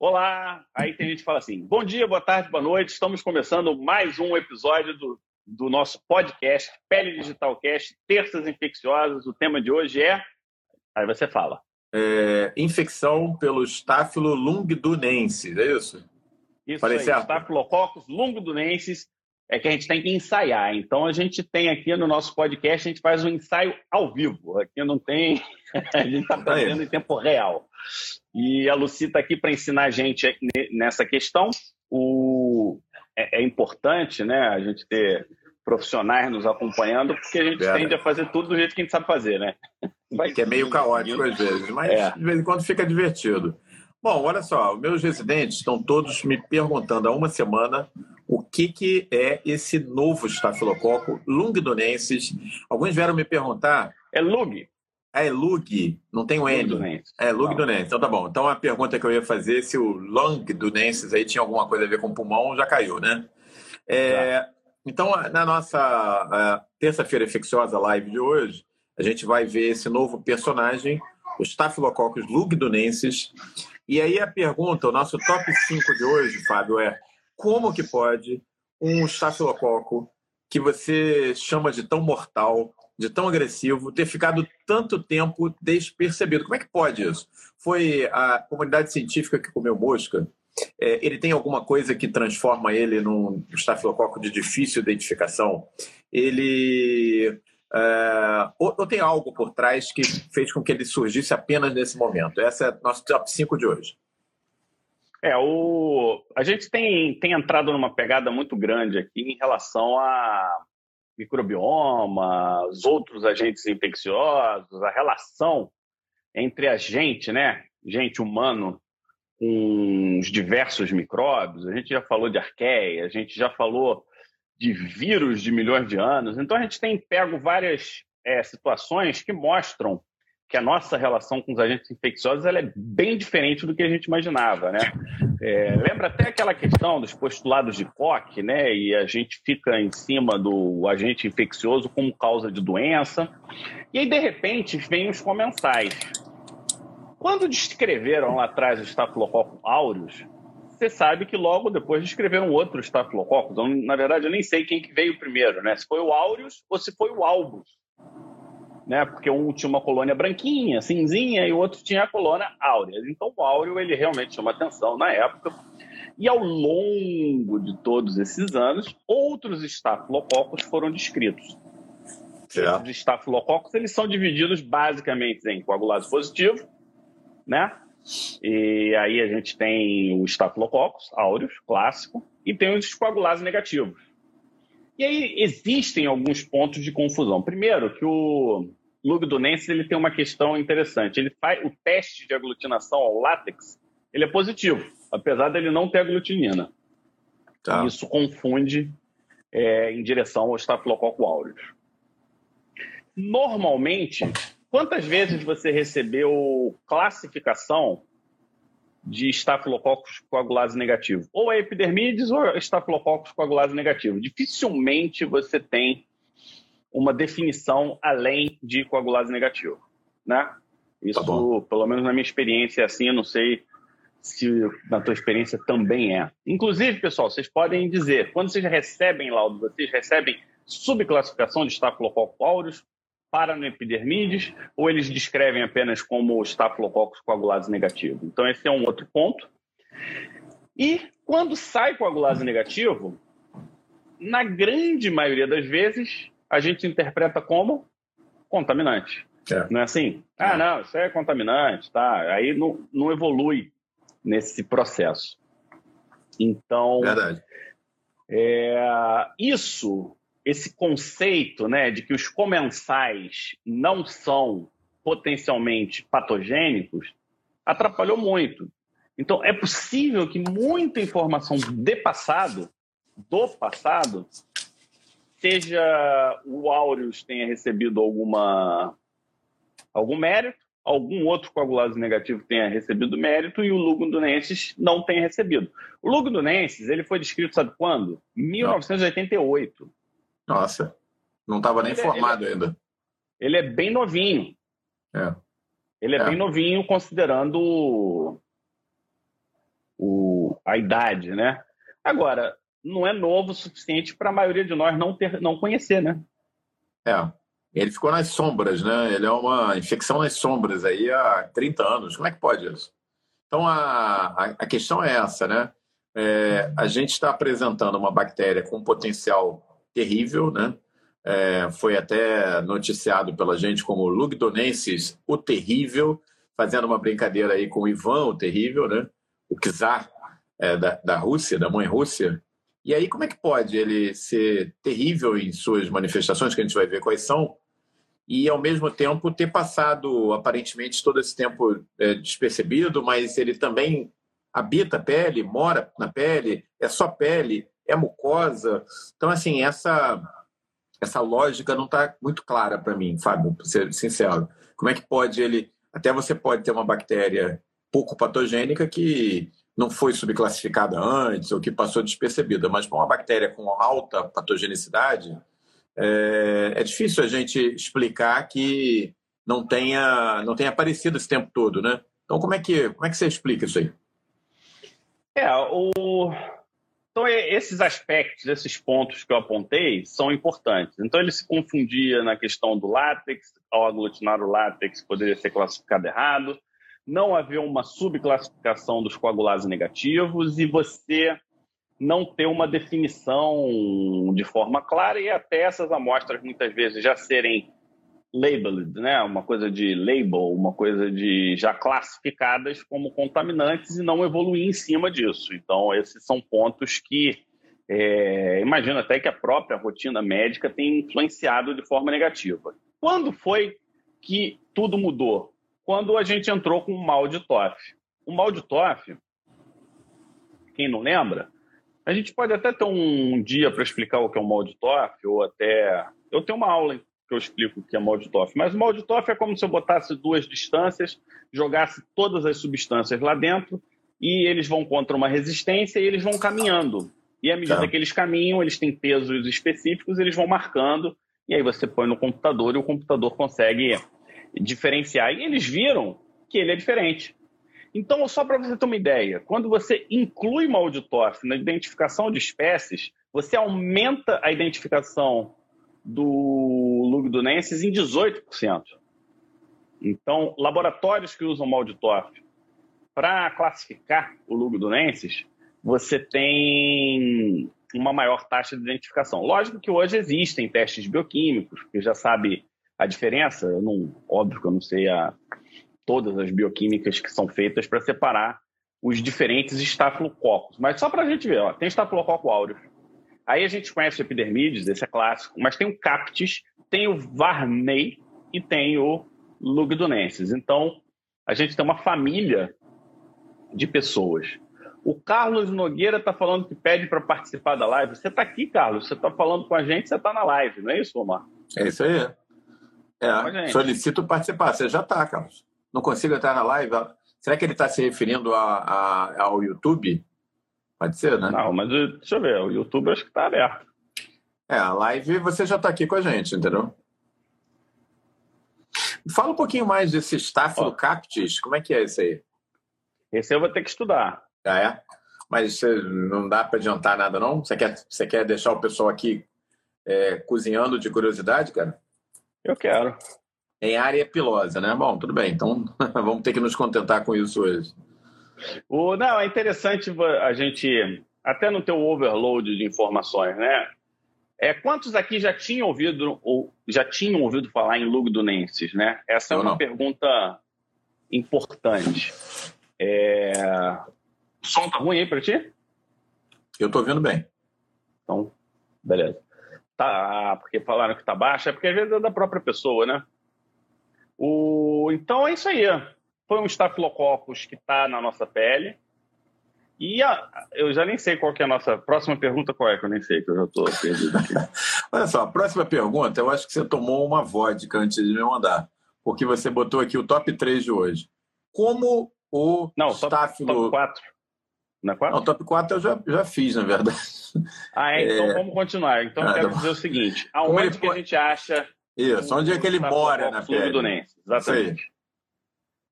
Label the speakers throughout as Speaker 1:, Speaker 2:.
Speaker 1: Olá! Aí tem gente que fala assim: bom dia, boa tarde, boa noite. Estamos começando mais um episódio do, do nosso podcast, Pele Digital Cast, Terças Infecciosas. O tema de hoje é. Aí você fala.
Speaker 2: É, infecção pelo estáfilo lungdunensis, é isso?
Speaker 1: Isso Falei aí, certo? É que a gente tem que ensaiar. Então a gente tem aqui no nosso podcast, a gente faz um ensaio ao vivo. Aqui não tem, a gente está fazendo em tempo real. E a Luci está aqui para ensinar a gente nessa questão. O... É, é, importante né, a gente ter profissionais nos acompanhando, porque a gente tende a fazer tudo do jeito que a gente sabe fazer, né?
Speaker 2: Vai que é meio caótico às vezes, mas é. de vez em quando fica divertido. Bom, olha só, meus residentes estão todos me perguntando há uma semana o que, que é esse novo estafilococo lungdunensis. Alguns vieram me perguntar.
Speaker 1: É lug.
Speaker 2: É lug, não tem o N. É lugdunensis. Então tá bom. Então a pergunta que eu ia fazer se o lungdunensis aí tinha alguma coisa a ver com pulmão já caiu, né? É, tá. Então na nossa terça-feira infecciosa live de hoje a gente vai ver esse novo personagem, o Staphylococcus lugdunensis. E aí a pergunta, o nosso top 5 de hoje, Fábio, é como que pode um estafilococo que você chama de tão mortal, de tão agressivo, ter ficado tanto tempo despercebido? Como é que pode isso? Foi a comunidade científica que comeu mosca? É, ele tem alguma coisa que transforma ele num estafilococo de difícil identificação? Ele Uh, ou, ou, tem algo por trás que fez com que ele surgisse apenas nesse momento? Essa é nosso top 5 de hoje.
Speaker 1: É, o... a gente tem, tem entrado numa pegada muito grande aqui em relação a microbioma, os outros agentes infecciosos, a relação entre a gente, né, gente humano, com os diversos micróbios. A gente já falou de arqueia, a gente já falou de vírus de milhões de anos. Então a gente tem pego várias é, situações que mostram que a nossa relação com os agentes infecciosos ela é bem diferente do que a gente imaginava, né? É, lembra até aquela questão dos postulados de Koch, né? E a gente fica em cima do agente infeccioso como causa de doença. E aí, de repente, vem os comensais. Quando descreveram lá atrás o Staphylococcus aureus, você sabe que logo depois descreveram outro Staphylococcus. Então, na verdade, eu nem sei quem que veio primeiro, né? Se foi o Aureus ou se foi o Albus. Né? Porque um tinha uma colônia branquinha, cinzinha, e o outro tinha a colônia áurea. Então, o áureo, ele realmente chama atenção na época. E ao longo de todos esses anos, outros estafilococos foram descritos. Certo. Esses estafilococos, eles são divididos basicamente em coagulase positivo, né? E aí a gente tem o Staphylococcus aureus, clássico, e tem os coagulases negativos. E aí existem alguns pontos de confusão. Primeiro, que o Lugdunensis ele tem uma questão interessante. Ele faz o teste de aglutinação ao látex, ele é positivo, apesar dele não ter aglutinina. Tá. Isso confunde é, em direção ao Staphylococcus aureus. Normalmente, Quantas vezes você recebeu classificação de estafilococcus coagulase negativo? Ou é epidermides ou estafilococcus coagulase negativo. Dificilmente você tem uma definição além de coagulase negativo, né? Isso, tá pelo menos na minha experiência é assim, eu não sei se na tua experiência também é. Inclusive, pessoal, vocês podem dizer, quando vocês recebem laudo, vocês recebem subclassificação de Staphylococcus aureus para no epidermides ou eles descrevem apenas como Staphylococcus coagulase negativo? Então, esse é um outro ponto. E quando sai coagulase negativo, na grande maioria das vezes, a gente interpreta como contaminante. É. Não é assim? Ah, é. não, isso é contaminante, tá? Aí não, não evolui nesse processo. Então,
Speaker 2: Verdade.
Speaker 1: É, isso esse conceito né, de que os comensais não são potencialmente patogênicos atrapalhou muito. Então, é possível que muita informação de passado, do passado, seja o Aureus tenha recebido alguma, algum mérito, algum outro coagulase negativo tenha recebido mérito e o Lugundunensis não tenha recebido. O Lugundunensis ele foi descrito, sabe quando? 1988.
Speaker 2: Nossa, não estava nem ele, formado
Speaker 1: ele,
Speaker 2: ainda.
Speaker 1: Ele é bem novinho.
Speaker 2: É.
Speaker 1: Ele é, é, bem novinho, considerando o, a idade, né? Agora, não é novo o suficiente para a maioria de nós não, ter, não conhecer, né?
Speaker 2: É. Ele ficou nas sombras, né? Ele é uma infecção nas sombras aí há 30 anos. Como é que pode isso? Então, a, a, questão é essa, né? É, a gente está apresentando uma bactéria com um potencial terrível, né? É, foi até noticiado pela gente como Lugdonensis, o terrível, fazendo uma brincadeira aí com o Ivan, o terrível, né? O czar é, da, da Rússia, da mãe Rússia. E aí, como é que pode ele ser terrível em suas manifestações, que a gente vai ver quais são, e ao mesmo tempo ter passado aparentemente todo esse tempo é, despercebido, mas ele também habita a pele, mora na pele, é só pele, é mucosa. Então, assim, essa, essa lógica não está muito clara para mim, Fábio, para ser sincero. Como é que pode ele. Até você pode ter uma bactéria pouco patogênica que não foi subclassificada antes ou que passou despercebida, mas para uma bactéria com alta patogenicidade, é, é, difícil a gente explicar que não tenha, não tenha aparecido esse tempo todo, né? Então, como é que, como é que você explica isso aí?
Speaker 1: É, o... Então, esses aspectos, esses pontos que eu apontei, são importantes. Então, ele se confundia na questão do látex, ao aglutinar o látex poderia ser classificado errado, não havia uma subclassificação dos coagulases negativos e você não ter uma definição de forma clara e até essas amostras muitas vezes já serem labeled, né? Uma coisa de label, uma coisa de já classificadas como contaminantes e não evoluir em cima disso. Então, esses são pontos que é, imagino até que a própria rotina médica tem influenciado de forma negativa. Quando foi que tudo mudou? Quando a gente entrou com o mal de TOF. O mal de TOF, quem não lembra, a gente pode até ter um dia para explicar o que é o mal de TOF, ou até. Eu tenho uma aula que eu explico o que é Toff. Mas o Toff é como se eu botasse duas distâncias, jogasse todas as substâncias lá dentro e eles vão contra uma resistência e eles vão caminhando. E à medida tá. que eles caminham, eles têm pesos específicos, eles vão marcando e aí você põe no computador e o computador consegue diferenciar. E eles viram que ele é diferente. Então, só para você ter uma ideia, quando você inclui Toff na identificação de espécies, você aumenta a identificação do lugdunensis em 18%. Então, laboratórios que usam Malditoff para classificar o lugdunensis, você tem uma maior taxa de identificação. Lógico que hoje existem testes bioquímicos, que já sabe a diferença. Eu não, óbvio que eu não sei a, todas as bioquímicas que são feitas para separar os diferentes estafilococos. Mas só para a gente ver, ó, tem estafilococo áureo, Aí a gente conhece o epidermides, esse é clássico, mas tem o Captis, tem o Varney e tem o Lugdunensis. Então, a gente tem uma família de pessoas. O Carlos Nogueira está falando que pede para participar da live. Você está aqui, Carlos. Você está falando com a gente, você está na live, não é isso, Omar?
Speaker 2: É isso aí. É, solicito participar. Você já está, Carlos. Não consigo entrar na live. Será que ele está se referindo a, a, ao YouTube? Pode ser, né?
Speaker 1: Não, mas deixa eu ver, o YouTube acho que está aberto.
Speaker 2: É, a live você já está aqui com a gente, entendeu? Fala um pouquinho mais desse Staphylococcus, como é que é esse aí?
Speaker 1: Esse eu vou ter que estudar.
Speaker 2: Ah, é? Mas não dá para adiantar nada, não? Você quer, você quer deixar o pessoal aqui é, cozinhando de curiosidade, cara?
Speaker 1: Eu quero.
Speaker 2: Em área pilosa, né? Bom, tudo bem. Então vamos ter que nos contentar com isso hoje.
Speaker 1: O, não, é interessante a gente, até no teu overload de informações, né? É, quantos aqui já tinham ouvido ou já tinham ouvido falar em lugdunensis, né? Essa é uma não. pergunta importante. É... O som tá ruim aí para ti?
Speaker 2: Eu tô ouvindo bem.
Speaker 1: Então, beleza. Tá, porque falaram que tá baixo, é porque às vezes é da própria pessoa, né? O... Então é isso aí foi um estafilococcus que está na nossa pele. E a, eu já nem sei qual é a nossa próxima pergunta, qual é, que eu nem sei, que eu já estou perdido aqui.
Speaker 2: Olha só, a próxima pergunta, eu acho que você tomou uma vodka antes de me mandar, porque você botou aqui o top 3 de hoje. Como o
Speaker 1: Não, estafilo... top, top 4.
Speaker 2: É 4? Não, top 4 eu já, já fiz, na verdade.
Speaker 1: Ah, é? Então é... vamos continuar. Então ah, eu quero tá dizer o seguinte, aonde que a gente acha...
Speaker 2: Isso, onde é que ele mora na pele?
Speaker 1: Do Nense, exatamente.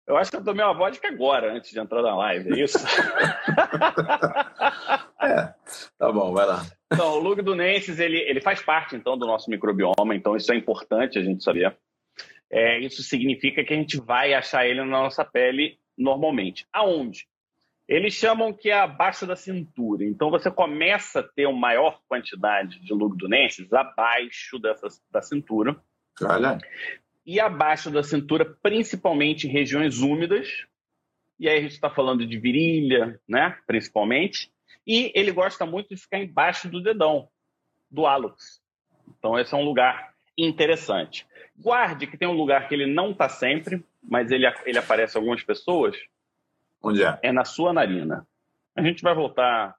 Speaker 1: Eu acho que eu tomei uma vodka agora, antes de entrar na live, é isso?
Speaker 2: é, tá bom, vai lá.
Speaker 1: Então, o lugdunensis, ele, ele faz parte, então, do nosso microbioma, então isso é importante a gente saber. É, isso significa que a gente vai achar ele na nossa pele normalmente. Aonde? Eles chamam que é abaixo da cintura. Então, você começa a ter uma maior quantidade de lugdunensis abaixo dessa, da cintura.
Speaker 2: Olha
Speaker 1: e abaixo da cintura, principalmente em regiões úmidas. E aí a gente está falando de virilha, né? Principalmente. E ele gosta muito de ficar embaixo do dedão, do hálux. Então esse é um lugar interessante. Guarde que tem um lugar que ele não está sempre, mas ele, ele aparece algumas pessoas.
Speaker 2: Onde é?
Speaker 1: É na sua narina. A gente vai voltar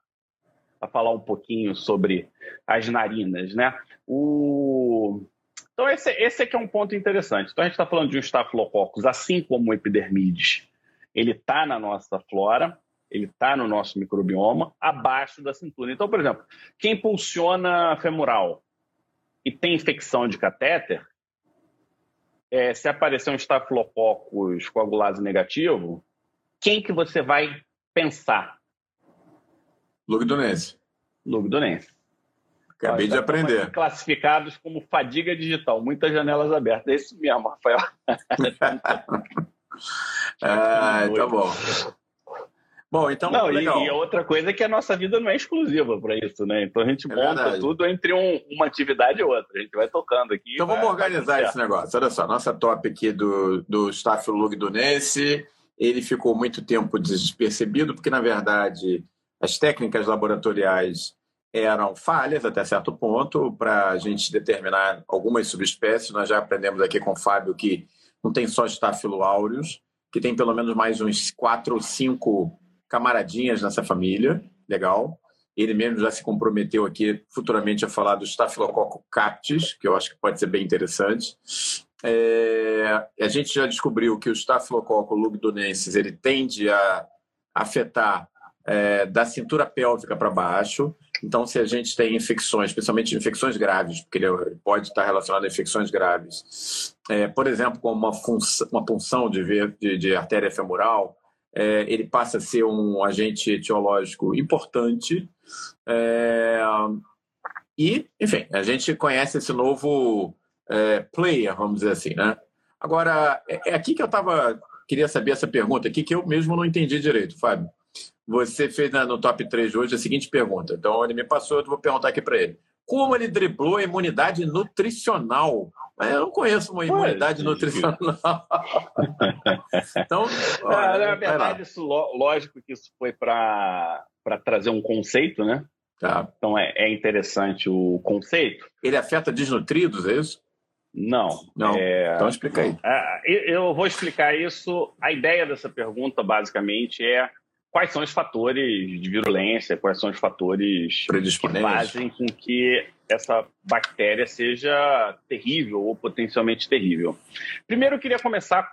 Speaker 1: a falar um pouquinho sobre as narinas, né? O então, esse, esse aqui é um ponto interessante. Então, a gente está falando de um Staphylococcus, assim como o epidermides. Ele está na nossa flora, ele está no nosso microbioma, abaixo da cintura. Então, por exemplo, quem pulsiona femoral e tem infecção de catéter, é, se aparecer um Staphylococcus coagulase negativo, quem que você vai pensar?
Speaker 2: Lugdunense.
Speaker 1: Lugdunense.
Speaker 2: Acabei de aprender.
Speaker 1: Classificados como fadiga digital, muitas janelas abertas. É isso mesmo, Rafael.
Speaker 2: ah, tá bom. Bom, então.
Speaker 1: Não, e, e, outra coisa é que a nossa vida não é exclusiva para isso, né? Então a gente é monta verdade. tudo entre um, uma atividade e outra. A gente vai tocando aqui.
Speaker 2: Então vamos organizar esse negócio. Olha só, nossa top aqui do, do Staphylug do Nesse, ele ficou muito tempo despercebido, porque na verdade as técnicas laboratoriais eram falhas até certo ponto para a gente determinar algumas subespécies. Nós já aprendemos aqui com o Fábio que não tem só Staphylo aureus, que tem pelo menos mais uns quatro ou cinco camaradinhas nessa família. Legal. Ele mesmo já se comprometeu aqui futuramente a falar do Staphylococcus captis, que eu acho que pode ser bem interessante. É, a gente já descobriu que o Staphylococcus lugdunensis ele tende a afetar é, da cintura pélvica para baixo. Então, se a gente tem infecções, especialmente infecções graves, porque ele pode estar relacionado a infecções graves, é, por exemplo, como uma, uma punção de, de, de artéria femoral, é, ele passa a ser um agente etiológico importante. É, e, enfim, a gente conhece esse novo é, player, vamos dizer assim, né? Agora, é, é aqui que eu estava queria saber essa pergunta aqui que eu mesmo não entendi direito, Fábio. Você fez no top 3 de hoje a seguinte pergunta. Então, ele me passou, eu vou perguntar aqui para ele. Como ele driblou a imunidade nutricional? Eu não conheço uma imunidade nutricional.
Speaker 1: então, olha, na verdade, isso, lógico que isso foi para trazer um conceito, né?
Speaker 2: Tá.
Speaker 1: Então é, é, interessante o conceito.
Speaker 2: Ele afeta desnutridos, é isso?
Speaker 1: Não.
Speaker 2: Não. É... Então explica aí.
Speaker 1: É, eu vou explicar isso. A ideia dessa pergunta, basicamente, é quais são os fatores de virulência, quais são os fatores que fazem com que essa bactéria seja terrível ou potencialmente terrível. Primeiro, eu queria começar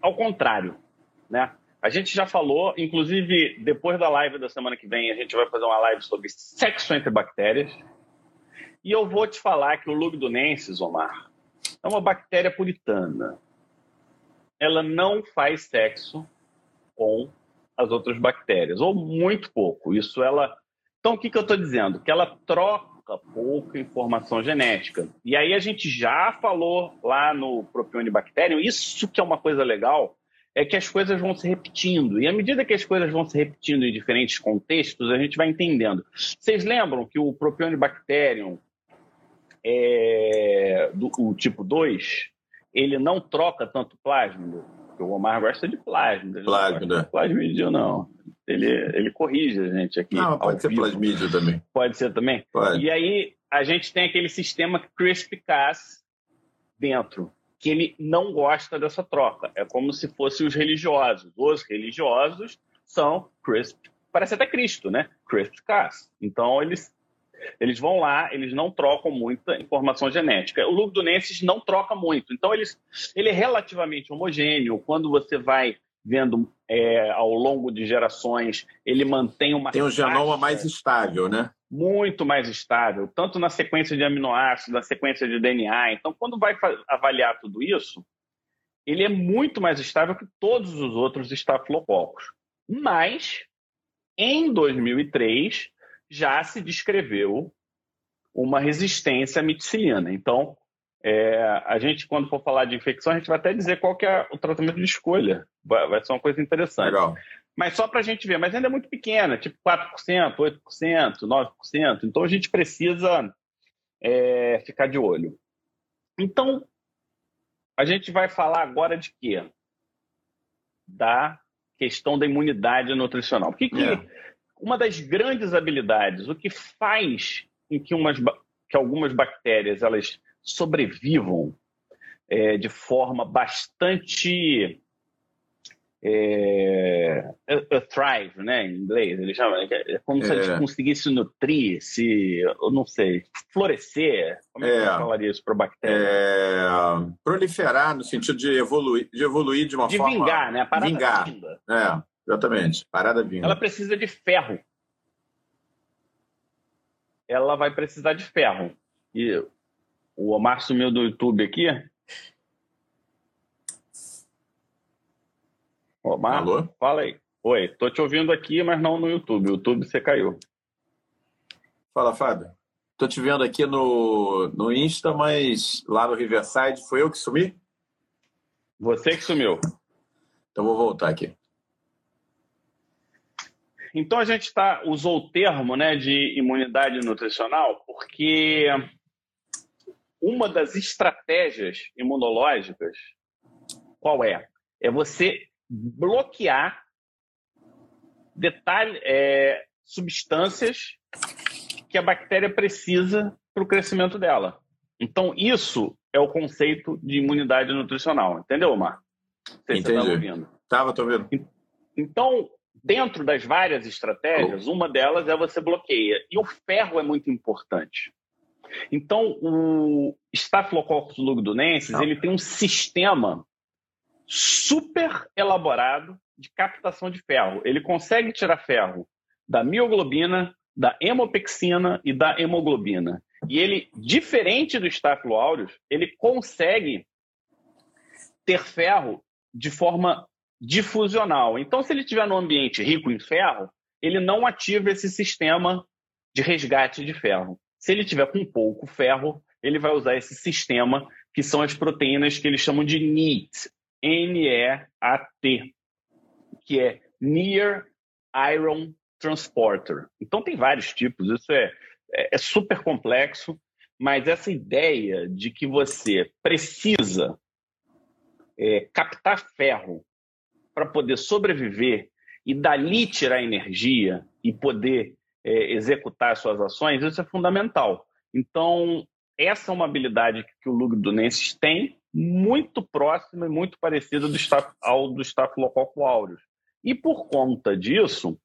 Speaker 1: ao contrário, né? A gente já falou, inclusive depois da live da semana que vem, a gente vai fazer uma live sobre sexo entre bactérias. E eu vou te falar que o Lugdunensis, Omar, é uma bactéria puritana. Ela não faz sexo com as outras bactérias, ou muito pouco. Isso ela. Então, o que, que eu estou dizendo? Que ela troca pouca informação genética. E aí a gente já falou lá no Propionibacterium, isso que é uma coisa legal, é que as coisas vão se repetindo. E à medida que as coisas vão se repetindo em diferentes contextos, a gente vai entendendo. Vocês lembram que o Propionibacterium, é, do o tipo 2, ele não troca tanto porque o Omar gosta de plasma.
Speaker 2: Plasmida.
Speaker 1: Plasmídio não. Ele, ele corrige a gente aqui.
Speaker 2: Não, pode ser vivo. plasmídio também.
Speaker 1: Pode ser também?
Speaker 2: Pode.
Speaker 1: E aí a gente tem aquele sistema CRISPR-Cas dentro, que ele não gosta dessa troca. É como se fossem os religiosos. Os religiosos são CRISPR, parece até Cristo, né? CRISPR-Cas. Então eles eles vão lá, eles não trocam muita informação genética. O lugdunensis não troca muito, então eles, ele é relativamente homogêneo. Quando você vai vendo é, ao longo de gerações, ele mantém uma.
Speaker 2: Tem um genoma mais estável, né?
Speaker 1: Muito mais estável, tanto na sequência de aminoácidos, na sequência de DNA. Então, quando vai avaliar tudo isso, ele é muito mais estável que todos os outros estafilococos. Mas, em 2003, já se descreveu uma resistência à miticilina. Então, é, a gente, quando for falar de infecção, a gente vai até dizer qual que é o tratamento de escolha. Vai, vai ser uma coisa interessante.
Speaker 2: Legal.
Speaker 1: Mas só para a gente ver, mas ainda é muito pequena, tipo 4%, 8%, 9%. Então a gente precisa é, ficar de olho. Então, a gente vai falar agora de quê? Da questão da imunidade nutricional. que, que é. Uma das grandes habilidades, o que faz em que, umas, que algumas bactérias elas sobrevivam é, de forma bastante é, a, thrive, né, em inglês, ele chama, é como é. se a gente conseguisse nutrir, se, eu não sei, florescer, como é, que eu falaria isso para bactéria?
Speaker 2: É, proliferar no sentido de evoluir, de evoluir de uma
Speaker 1: de
Speaker 2: forma...
Speaker 1: De vingar, né, a vingar. vinda.
Speaker 2: É, exatamente, parada vinda.
Speaker 1: Ela precisa de ferro. Ela vai precisar de ferro. E o Omar sumiu do YouTube aqui, Omar, Alô? fala aí. Oi, tô te ouvindo aqui, mas não no YouTube. O YouTube você caiu.
Speaker 2: Fala, Fábio. Tô te vendo aqui no, no Insta, mas lá no Riverside foi eu que sumi?
Speaker 1: Você que sumiu.
Speaker 2: Então vou voltar aqui.
Speaker 1: Então a gente tá, usou o termo né, de imunidade nutricional porque uma das estratégias imunológicas qual é? É você bloquear detalhe, é, substâncias que a bactéria precisa para o crescimento dela. Então, isso é o conceito de imunidade nutricional. Entendeu, Mar?
Speaker 2: Você está ouvindo. Estava, estou ouvindo.
Speaker 1: Então, dentro das várias estratégias, uma delas é você bloqueia. E o ferro é muito importante. Então, o Staphylococcus lugdunensis, ele tem um sistema super elaborado de captação de ferro. Ele consegue tirar ferro da mioglobina, da hemopexina e da hemoglobina. E ele, diferente do Staphylo aureus, ele consegue ter ferro de forma difusional. Então, se ele estiver num ambiente rico em ferro, ele não ativa esse sistema de resgate de ferro. Se ele tiver com pouco ferro, ele vai usar esse sistema que são as proteínas que eles chamam de NEAT, N-E-A-T, que é Near Iron Transporter. Então tem vários tipos, isso é, é, é super complexo, mas essa ideia de que você precisa é, captar ferro para poder sobreviver e dali tirar energia e poder é, executar suas ações, isso é fundamental. Então, essa é uma habilidade que o Lugdunensis tem, muito próxima e muito parecida do staph, ao do Staphylococcus aureus. E por conta disso,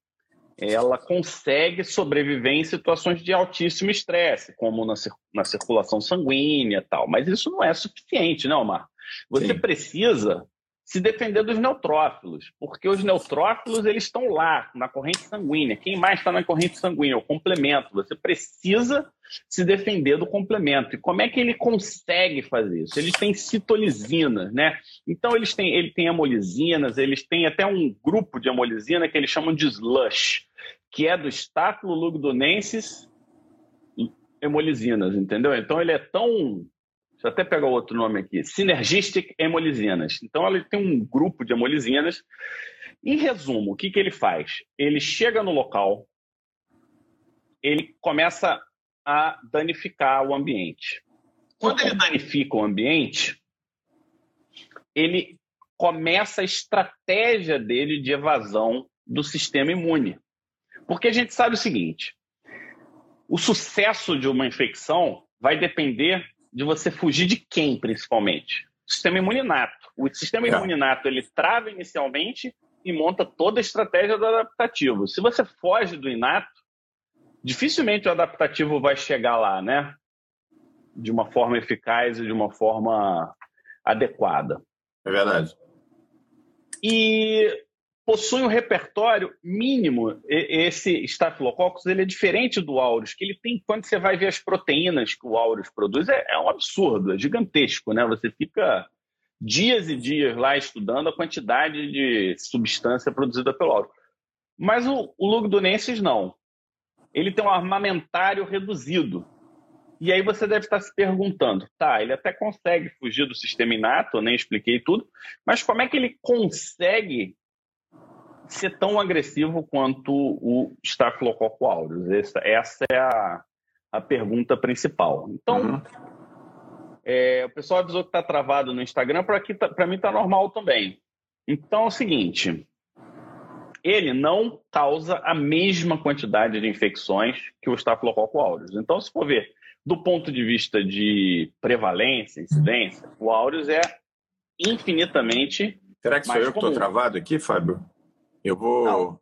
Speaker 1: ela consegue sobreviver em situações de altíssimo estresse, como na, na circulação sanguínea e tal. Mas isso não é suficiente, não, Omar? Você Sim. precisa se defender dos neutrófilos, porque os neutrófilos eles estão lá na corrente sanguínea. Quem mais está na corrente sanguínea? O complemento. Você precisa se defender do complemento. E como é que ele consegue fazer isso? Eles têm citolizina, né? Então eles têm, ele tem amolisinas, eles têm até um grupo de amolisina que eles chamam de slush, que é do Staphylococcus hemolisinas, entendeu? Então ele é tão Deixa eu até pegar outro nome aqui. Synergistic Hemolisinas. Então, ele tem um grupo de hemolisinas. Em resumo, o que, que ele faz? Ele chega no local, ele começa a danificar o ambiente. Quando ele danifica o ambiente, ele começa a estratégia dele de evasão do sistema imune. Porque a gente sabe o seguinte: o sucesso de uma infecção vai depender de você fugir de quem, principalmente? Sistema imuninato. O sistema é. imuninato ele trava inicialmente e monta toda a estratégia do adaptativo. Se você foge do inato, dificilmente o adaptativo vai chegar lá, né? De uma forma eficaz e de uma forma adequada.
Speaker 2: É verdade.
Speaker 1: E possui um repertório mínimo. Esse Staphylococcus ele é diferente do aureus, que ele tem, quando você vai ver as proteínas que o aureus produz, é, é um absurdo, é gigantesco, né? Você fica dias e dias lá estudando a quantidade de substância produzida pelo áureo. Mas o, o lugdunensis não. Ele tem um armamentário reduzido. E aí você deve estar se perguntando, tá, ele até consegue fugir do sistema inato, eu nem expliquei tudo, mas como é que ele consegue ser tão agressivo quanto o Staphylococcus aureus? Essa, essa é a, a pergunta principal. Então, uhum. é, o pessoal avisou que está travado no Instagram, para tá, mim está normal também. Então é o seguinte, ele não causa a mesma quantidade de infecções que o Staphylococcus aureus. Então, se for ver do ponto de vista de prevalência, incidência, o aureus é infinitamente
Speaker 2: Será que sou eu que estou travado aqui, Fábio? Eu vou.
Speaker 1: Não.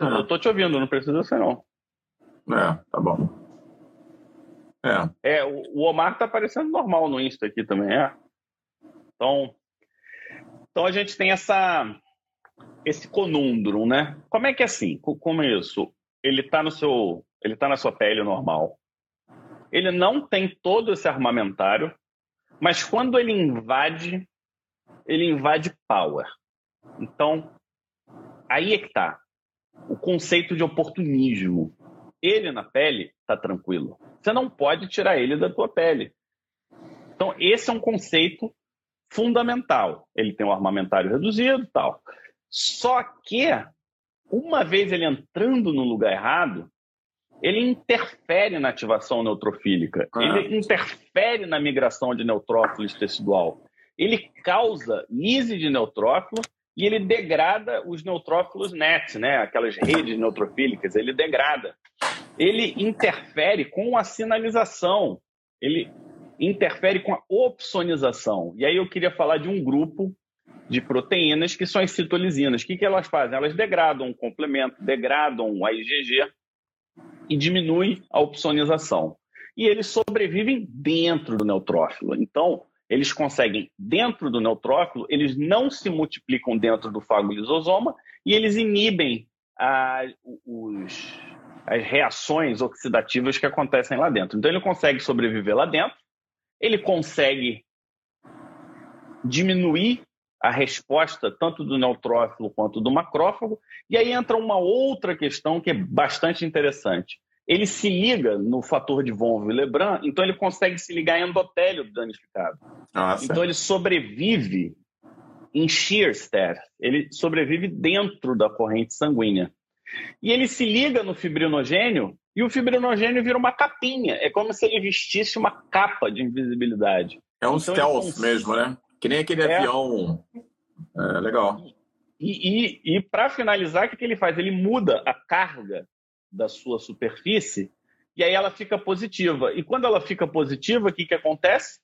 Speaker 1: Eu estou te ouvindo, não precisa ser, não.
Speaker 2: É, tá bom.
Speaker 1: É. é o Omar está aparecendo normal no Insta aqui também, é. Então, então a gente tem essa esse conundrum, né? Como é que é assim? Como é isso? Ele está no seu, ele tá na sua pele normal. Ele não tem todo esse armamentário, mas quando ele invade, ele invade power. Então, aí é que tá o conceito de oportunismo. Ele na pele tá tranquilo. Você não pode tirar ele da tua pele. Então, esse é um conceito fundamental. Ele tem um armamentário reduzido, tal. Só que uma vez ele entrando no lugar errado, ele interfere na ativação neutrofílica, ah. ele interfere na migração de neutrófilos tecidual, ele causa lise de neutrófilo e ele degrada os neutrófilos net, né? aquelas redes neutrofílicas, ele degrada. Ele interfere com a sinalização, ele interfere com a opsonização. E aí eu queria falar de um grupo de proteínas que são as citolisinas. O que, que elas fazem? Elas degradam o complemento, degradam a IgG e diminuem a opsonização. E eles sobrevivem dentro do neutrófilo. Então, eles conseguem, dentro do neutrófilo, eles não se multiplicam dentro do fagolisosoma e eles inibem a, os, as reações oxidativas que acontecem lá dentro. Então, ele consegue sobreviver lá dentro, ele consegue diminuir a resposta tanto do neutrófilo quanto do macrófago. E aí entra uma outra questão que é bastante interessante. Ele se liga no fator de von Willebrand, então ele consegue se ligar em endotélio danificado. Nossa. Então ele sobrevive em shear status, ele sobrevive dentro da corrente sanguínea. E ele se liga no fibrinogênio e o fibrinogênio vira uma capinha. É como se ele vestisse uma capa de invisibilidade.
Speaker 2: É um então, stealth mesmo, né? Que nem aquele é. avião. É, legal.
Speaker 1: E, e, e para finalizar, o que, que ele faz? Ele muda a carga da sua superfície e aí ela fica positiva. E quando ela fica positiva, o que, que acontece?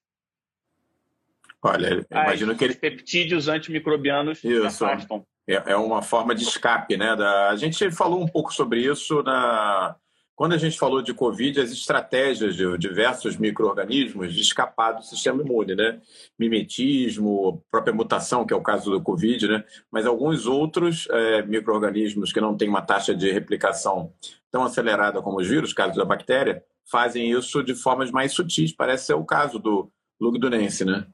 Speaker 2: Olha, imagino que ele.
Speaker 1: peptídeos antimicrobianos isso. afastam.
Speaker 2: É, é uma forma de escape, né? Da... A gente falou um pouco sobre isso na quando a gente falou de Covid, as estratégias de diversos micro-organismos de escapar do sistema imune, né? Mimetismo, própria mutação, que é o caso do Covid, né? Mas alguns outros é, micro-organismos que não têm uma taxa de replicação tão acelerada como os vírus, caso da bactéria, fazem isso de formas mais sutis. Parece ser o caso do lugdunense, né?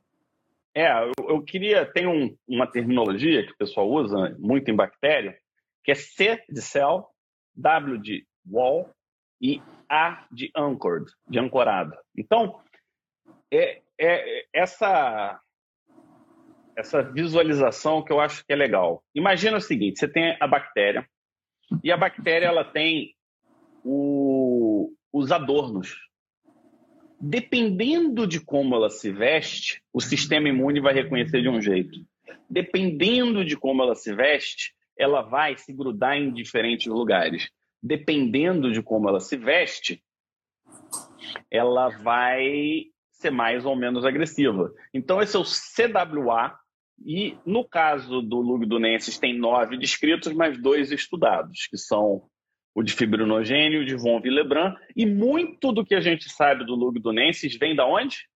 Speaker 1: É, eu, queria... Tem um, uma terminologia que o pessoal usa muito em bactéria, que é C de cell, W de wall, e A de anchored, de ancorado. Então, é, é essa essa visualização que eu acho que é legal. Imagina o seguinte: você tem a bactéria e a bactéria ela tem o, os adornos. Dependendo de como ela se veste, o sistema imune vai reconhecer de um jeito. Dependendo de como ela se veste, ela vai se grudar em diferentes lugares dependendo de como ela se veste, ela vai ser mais ou menos agressiva. Então, esse é o CWA, e no caso do Lugdunensis, tem nove descritos, mas dois estudados, que são o de fibrinogênio, o de von Willebrand, e muito do que a gente sabe do Lugdunensis vem da onde?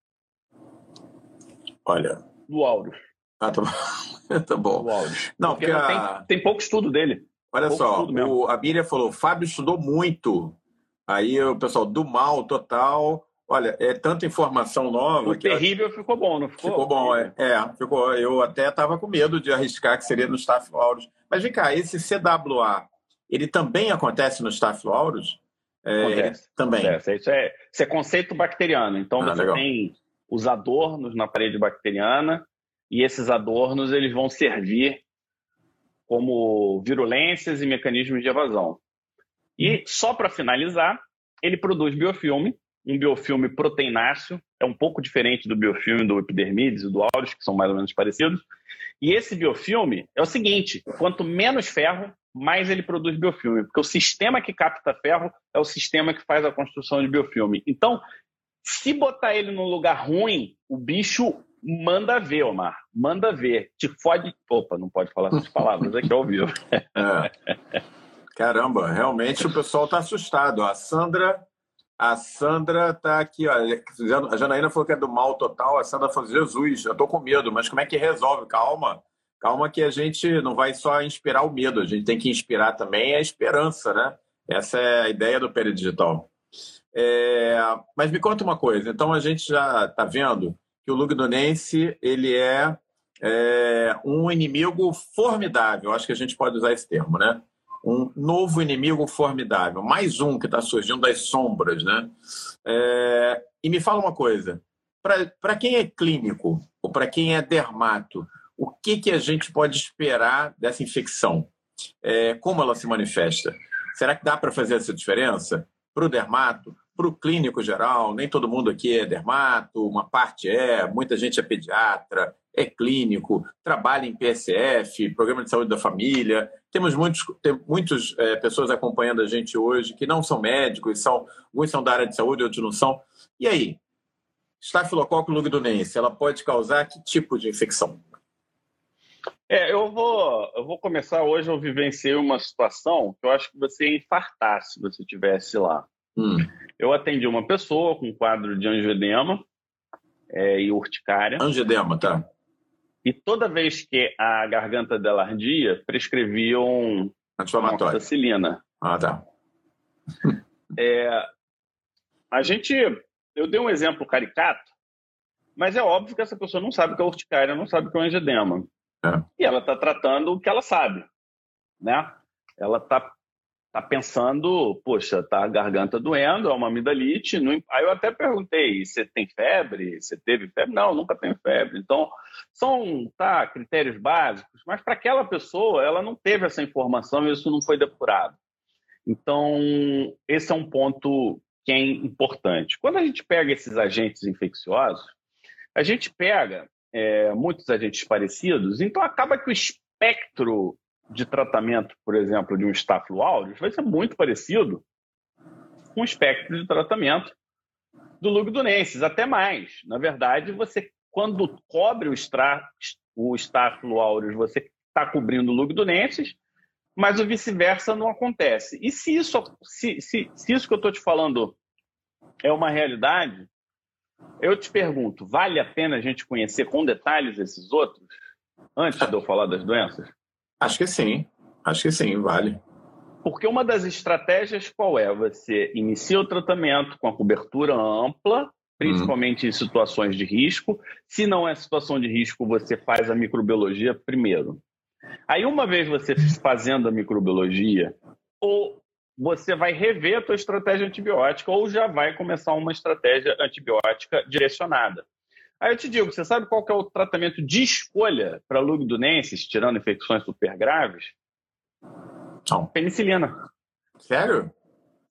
Speaker 2: Olha.
Speaker 1: Do Aurus.
Speaker 2: Ah, tá bom. tá bom.
Speaker 1: Do Aurus. Não, porque, porque a... tem, tem pouco estudo dele.
Speaker 2: Olha só, o, a Miriam falou, Fábio estudou muito. Aí o pessoal, do mal total, Olha, é tanta informação nova.
Speaker 1: O terrível eu... ficou bom, não ficou?
Speaker 2: Ficou bom, é. é ficou. Eu até estava com medo de arriscar que seria no Staphylococcus. Mas vem cá, esse CWA, ele também acontece no Staphylococcus?
Speaker 1: É, acontece. Também. Acontece. Isso, é, isso é conceito bacteriano. Então ah, você legal. tem os adornos na parede bacteriana e esses adornos eles vão servir como virulências e mecanismos de evasão. E só para finalizar, ele produz biofilme, um biofilme proteináceo, é um pouco diferente do biofilme do epidermides e do aureus, que são mais ou menos parecidos. E esse biofilme é o seguinte: quanto menos ferro, mais ele produz biofilme, porque o sistema que capta ferro é o sistema que faz a construção de biofilme. Então, se botar ele num lugar ruim, o bicho manda ver, Omar. Manda ver. Te fode. Opa, não pode falar essas palavras aqui ao vivo.
Speaker 2: É. Caramba, realmente o pessoal está assustado. A Sandra a Sandra está aqui, ó. A Janaína falou que é do mal total. A Sandra falou: Jesus, eu estou com medo, mas como é que resolve? Calma, calma, que a gente não vai só inspirar o medo, a gente tem que inspirar também a esperança, né? Essa é a ideia do peridigital. É... Mas me conta uma coisa. Então a gente já está vendo que o Lugdunense ele é, é um inimigo formidável. Acho que a gente pode usar esse termo, né? um novo inimigo formidável, mais um que está surgindo das sombras, né? É, e me fala uma coisa, para quem é clínico ou para quem é dermato, o que, que a gente pode esperar dessa infecção? É, como ela se manifesta? Será que dá para fazer essa diferença? Para o dermato, para o clínico geral, nem todo mundo aqui é dermato, uma parte é, muita gente é pediatra, é clínico, trabalha em PSF, Programa de Saúde da Família. Temos muitos, tem muitas é, pessoas acompanhando a gente hoje que não são médicos, são, alguns são da área de saúde, outros não são. E aí? Estafilococcus lugdunense, ela pode causar que tipo de infecção?
Speaker 1: É, eu vou, eu vou começar hoje, eu vivenciei uma situação que eu acho que você ia infartar se você estivesse lá. Hum. Eu atendi uma pessoa com quadro de angioedema é, e urticária.
Speaker 2: Angioedema, tá.
Speaker 1: E toda vez que a garganta dela ardia, prescreviam amoxicilina.
Speaker 2: Ah, tá.
Speaker 1: é, a gente, eu dei um exemplo caricato, mas é óbvio que essa pessoa não sabe o que é urticária, não sabe o que é angedema. É. E ela está tratando o que ela sabe, né? Ela está tá pensando, poxa, tá a garganta doendo, é uma amidalite. Não... Aí eu até perguntei, você tem febre? Você teve febre? Não, nunca tenho febre. Então, são tá, critérios básicos, mas para aquela pessoa, ela não teve essa informação e isso não foi depurado. Então, esse é um ponto que é importante. Quando a gente pega esses agentes infecciosos, a gente pega é, muitos agentes parecidos, então acaba que o espectro de tratamento, por exemplo, de um Staphylo aureus vai ser muito parecido com o espectro de tratamento do Lugdunensis, até mais. Na verdade, você quando cobre o, o Staphylo aureus, você está cobrindo o Lugdunensis, mas o vice-versa não acontece. E se isso, se, se, se isso que eu estou te falando é uma realidade, eu te pergunto, vale a pena a gente conhecer com detalhes esses outros antes de eu falar das doenças?
Speaker 2: Acho que sim. Acho que sim, vale.
Speaker 1: Porque uma das estratégias qual é? Você inicia o tratamento com a cobertura ampla, principalmente em situações de risco. Se não é situação de risco, você faz a microbiologia primeiro. Aí, uma vez você fazendo a microbiologia, ou você vai rever a sua estratégia antibiótica, ou já vai começar uma estratégia antibiótica direcionada. Aí eu te digo, você sabe qual é o tratamento de escolha para lugdunenses, tirando infecções super graves?
Speaker 2: Não.
Speaker 1: Penicilina.
Speaker 2: Sério?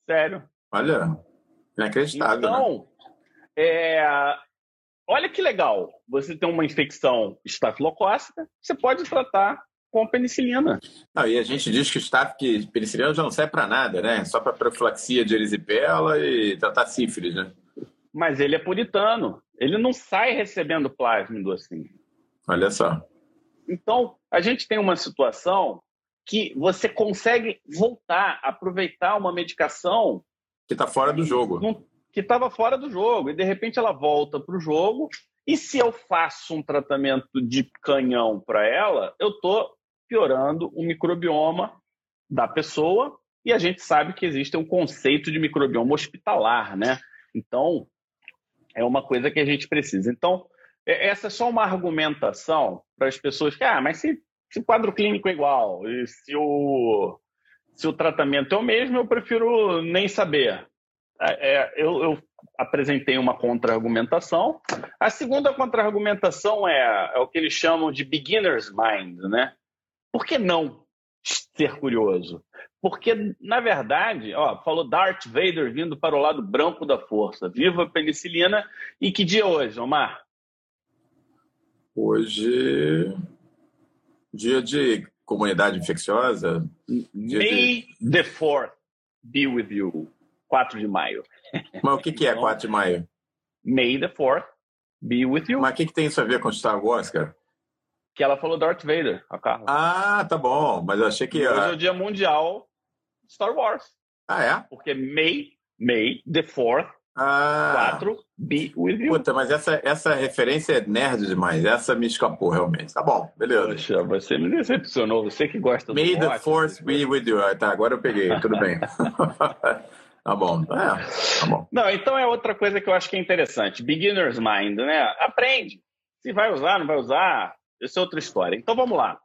Speaker 1: Sério.
Speaker 2: Olha, inacreditável.
Speaker 1: Né? Então, né? é... olha que legal. Você tem uma infecção estafilocócica, você pode tratar com penicilina.
Speaker 2: Não, e a gente diz que o staf, que penicilina já não serve para nada, né? Só para profilaxia de erisipela e tratar sífilis, né?
Speaker 1: Mas ele é puritano. Ele não sai recebendo plásmido assim.
Speaker 2: Olha só.
Speaker 1: Então, a gente tem uma situação que você consegue voltar, aproveitar uma medicação
Speaker 2: que está fora do jogo.
Speaker 1: que estava fora do jogo. E de repente ela volta para o jogo. E se eu faço um tratamento de canhão para ela, eu estou piorando o microbioma da pessoa. E a gente sabe que existe um conceito de microbioma hospitalar, né? Então, é uma coisa que a gente precisa. Então, é, essa é só uma argumentação para as pessoas que, ah, mas se, se o quadro clínico é igual, e se o, se o tratamento é o mesmo, eu prefiro nem saber. É, é eu, eu, apresentei uma contra-argumentação. A segunda contra-argumentação é, é o que eles chamam de beginner's mind, né? Por que não ser curioso? Porque, na verdade, ó, falou Darth Vader vindo para o lado branco da força. Viva a penicilina. E que dia é hoje, Omar?
Speaker 2: Hoje, dia de comunidade infecciosa.
Speaker 1: May de... the 4th be with you. 4 de maio.
Speaker 2: Mas o que, que é 4 de maio?
Speaker 1: May the 4th be with you.
Speaker 2: Mas o que, que tem isso a ver com Star Wars, cara?
Speaker 1: Que ela falou Darth Vader, a Carla.
Speaker 2: Ah, tá bom. Mas eu achei que.
Speaker 1: Hoje é o dia mundial Star Wars.
Speaker 2: Ah, é?
Speaker 1: Porque May, May, the 4th, ah. 4, be with you.
Speaker 2: Puta, mas essa, essa referência é nerd demais. Essa me escapou, realmente. Tá bom, beleza.
Speaker 1: Poxa, você me decepcionou. Você que gosta
Speaker 2: May do May the 4th be with you. Ah, tá, agora eu peguei. Tudo bem. Tá bom. É, tá bom.
Speaker 1: Não, então é outra coisa que eu acho que é interessante. Beginner's mind, né? Aprende. Se vai usar, não vai usar, isso é outra história. Então vamos lá.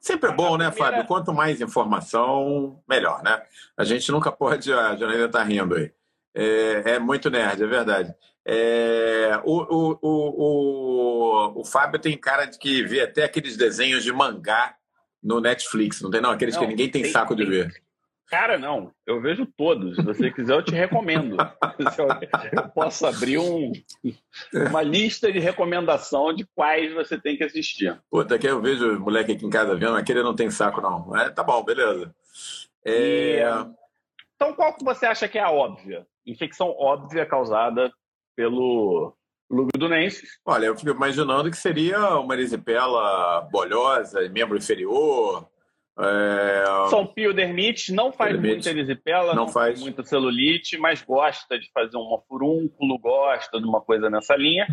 Speaker 2: Sempre é bom, né, primeira... Fábio? Quanto mais informação, melhor, né? A gente nunca pode. A Janaína tá rindo aí. É, é muito nerd, é verdade. É, o, o, o, o, o Fábio tem cara de que vê até aqueles desenhos de mangá no Netflix, não tem não? Aqueles não, que ninguém tem, tem saco de ver.
Speaker 1: Cara, não. Eu vejo todos. Se você quiser, eu te recomendo. Eu posso abrir um, uma lista de recomendação de quais você tem que assistir.
Speaker 2: Puta, que eu vejo o moleque aqui em casa vendo, aquele não tem saco, não. É, tá bom, beleza.
Speaker 1: É... E, então, qual que você acha que é a óbvia? Infecção óbvia causada pelo lugudunensis.
Speaker 2: Olha, eu fico imaginando que seria uma erisipela bolhosa, membro inferior,
Speaker 1: é... São piodermite, não faz muita erisipela, não, não faz. muita celulite, mas gosta de fazer uma furúnculo, gosta de uma coisa nessa linha.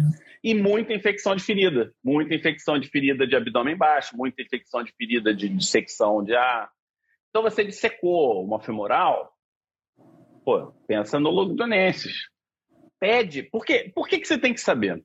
Speaker 1: E muita infecção de ferida. Muita infecção de ferida de abdômen baixo, muita infecção de ferida de dissecção de ar. Então você dissecou uma femoral, pô, pensa no lugdunensis. Pede. Por, quê? Por que, que você tem que saber?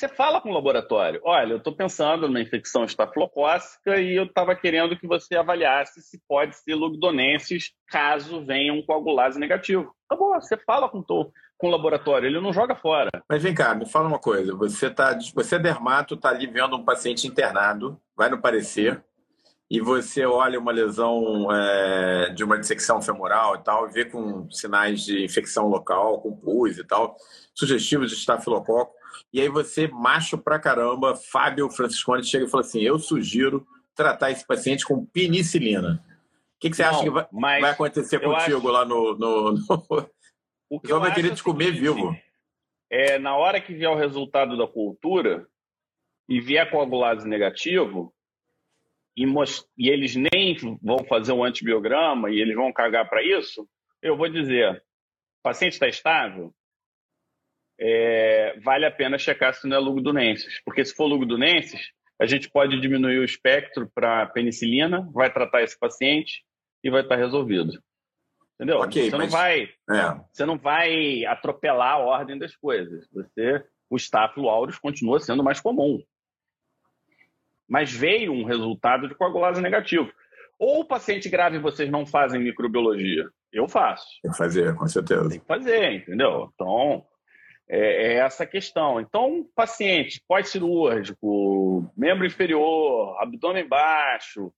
Speaker 1: Você fala com o laboratório, olha, eu estou pensando numa infecção estafilocócica e eu estava querendo que você avaliasse se pode ser lugdonensis caso venha um coagulase negativo. Tá bom, você fala com, o, com o laboratório, ele não joga fora.
Speaker 2: Mas vem cá, me fala uma coisa, você, tá, você é dermato, está ali vendo um paciente internado, vai no parecer, e você olha uma lesão é, de uma dissecção femoral e tal, e vê com sinais de infecção local, com pus e tal, sugestivos de estafilococo, e aí você, macho pra caramba, Fábio Franciscone, chega e fala assim: eu sugiro tratar esse paciente com penicilina. O que, que você Não, acha que vai, vai acontecer contigo acho... lá no. no, no... O que vai querer te comer vivo.
Speaker 1: É, na hora que vier o resultado da cultura e vier coagulase negativo, e, most... e eles nem vão fazer um antibiograma e eles vão cagar para isso, eu vou dizer: o paciente está estável? É, vale a pena checar se não é lugdunensis. Porque se for lugdunensis, a gente pode diminuir o espectro para penicilina, vai tratar esse paciente e vai estar resolvido. Entendeu? Okay, você, mas... não vai, é. você não vai atropelar a ordem das coisas. Você, o Staphylo aureus continua sendo mais comum. Mas veio um resultado de coagulase negativo. Ou o paciente grave vocês não fazem microbiologia? Eu faço.
Speaker 2: Tem que fazer, com certeza.
Speaker 1: Tem que fazer, entendeu? Então, é, é essa questão. Então, paciente pós-cirúrgico, membro inferior, abdômen baixo,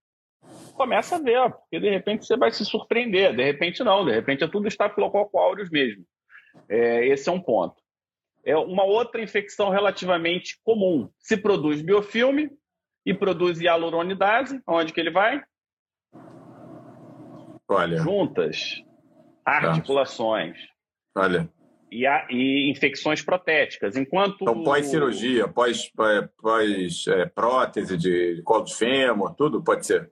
Speaker 1: começa a ver, porque de repente você vai se surpreender. De repente não, de repente é tudo estafilococo aureus mesmo. É, esse é um ponto. É uma outra infecção relativamente comum. Se produz biofilme e produz hialuronidase, onde que ele vai?
Speaker 2: Olha.
Speaker 1: Juntas, articulações.
Speaker 2: Olha
Speaker 1: e, a, e infecções protéticas. Enquanto
Speaker 2: então, pós-cirurgia, pós-prótese é, pós, é, de, de colo de fêmur, tudo pode ser?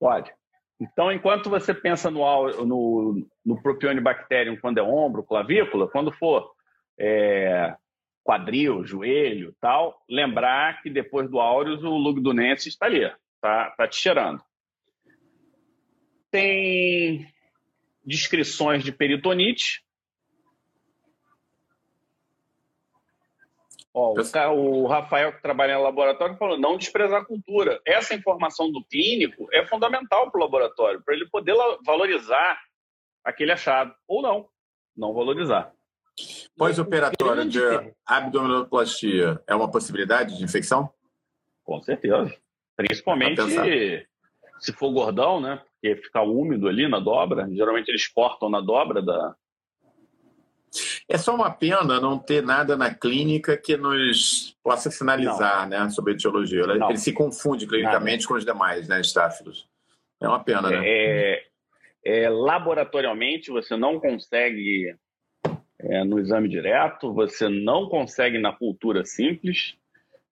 Speaker 1: Pode. Então, enquanto você pensa no, no, no Propionibacterium quando é ombro, clavícula, quando for é, quadril, joelho tal, lembrar que depois do áureos o lugdunense está ali, está tá te cheirando. Tem descrições de peritonite, Ó, o, Rafael, que trabalha no laboratório, falou não desprezar a cultura. Essa informação do clínico é fundamental para o laboratório, para ele poder valorizar aquele achado. Ou não, não valorizar.
Speaker 2: Pós-operatório de abdominoplastia é uma possibilidade de infecção?
Speaker 1: Com certeza. Principalmente se for gordão, né? Porque fica úmido ali na dobra. Geralmente eles cortam na dobra da.
Speaker 2: É só uma pena não ter nada na clínica que nos possa sinalizar né, sobre a etiologia. Não. Ele se confunde clinicamente com os demais né, estáfilos. É uma pena, né?
Speaker 1: É, é, laboratorialmente, você não consegue é, no exame direto, você não consegue na cultura simples,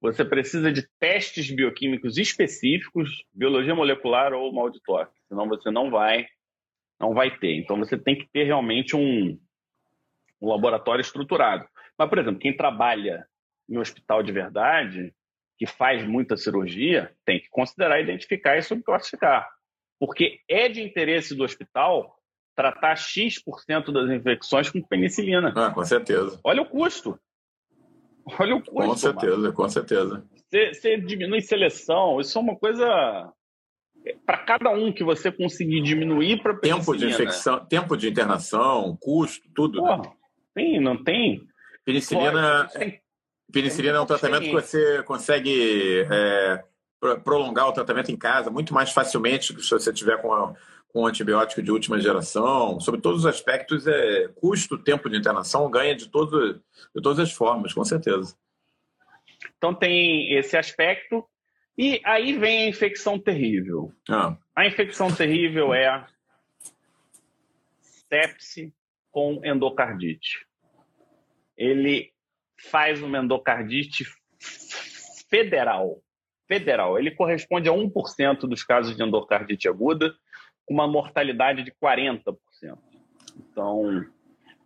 Speaker 1: você precisa de testes bioquímicos específicos, biologia molecular ou mal de toque, senão você não vai, não vai ter. Então você tem que ter realmente um, um laboratório estruturado. Mas, por exemplo, quem trabalha em um hospital de verdade, que faz muita cirurgia, tem que considerar identificar e subclassificar. Porque é de interesse do hospital tratar X% das infecções com penicilina.
Speaker 2: Ah, com certeza.
Speaker 1: Olha o custo. Olha o custo.
Speaker 2: Com certeza, com certeza.
Speaker 1: Você, você diminui seleção, isso é uma coisa para cada um que você conseguir diminuir para
Speaker 2: tempo de infecção, tempo de internação, custo, tudo. Né? Porra, né?
Speaker 1: Tem, não tem.
Speaker 2: Penicilina, tem, penicilina é um tratamento que você consegue é, prolongar o tratamento em casa muito mais facilmente se você tiver com com antibiótico de última geração, sobre todos os aspectos, é custo, tempo de internação, ganha de, todo, de todas as formas, com certeza.
Speaker 1: Então tem esse aspecto. E aí vem a infecção terrível. Ah. A infecção terrível é sepse com endocardite. Ele faz uma endocardite federal. Federal. Ele corresponde a 1% dos casos de endocardite aguda uma mortalidade de 40%. Então,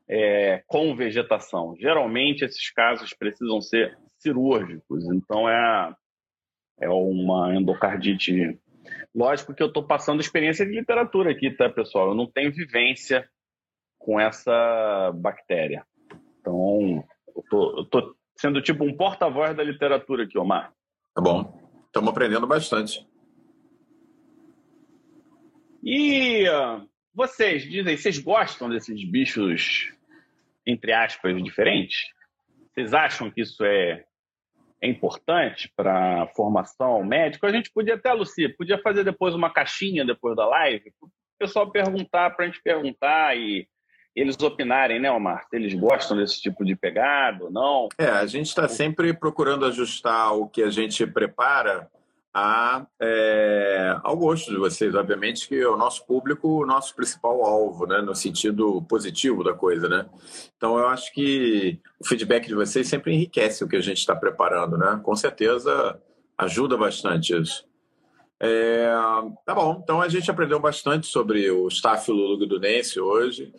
Speaker 1: é, com vegetação. Geralmente, esses casos precisam ser cirúrgicos, então é, é uma endocardite. Lógico que eu estou passando experiência de literatura aqui, tá, pessoal? Eu não tenho vivência com essa bactéria. Então, eu estou sendo tipo um porta-voz da literatura aqui, Omar.
Speaker 2: Tá bom. Estamos aprendendo bastante.
Speaker 1: E uh, vocês dizem, vocês gostam desses bichos, entre aspas, diferentes? Vocês acham que isso é, é importante para a formação médica? A gente podia até, Lucia, podia fazer depois uma caixinha depois da live, o pessoal perguntar, para a gente perguntar e eles opinarem, né, Omar? Eles gostam desse tipo de pegada ou não.
Speaker 2: É, a gente está sempre procurando ajustar o que a gente prepara a, é, ao gosto de vocês, obviamente, que o nosso público, o nosso principal alvo, né, no sentido positivo da coisa, né? Então, eu acho que o feedback de vocês sempre enriquece o que a gente está preparando, né? Com certeza ajuda bastante isso. É, tá bom, então a gente aprendeu bastante sobre o Staphylococcus hoje,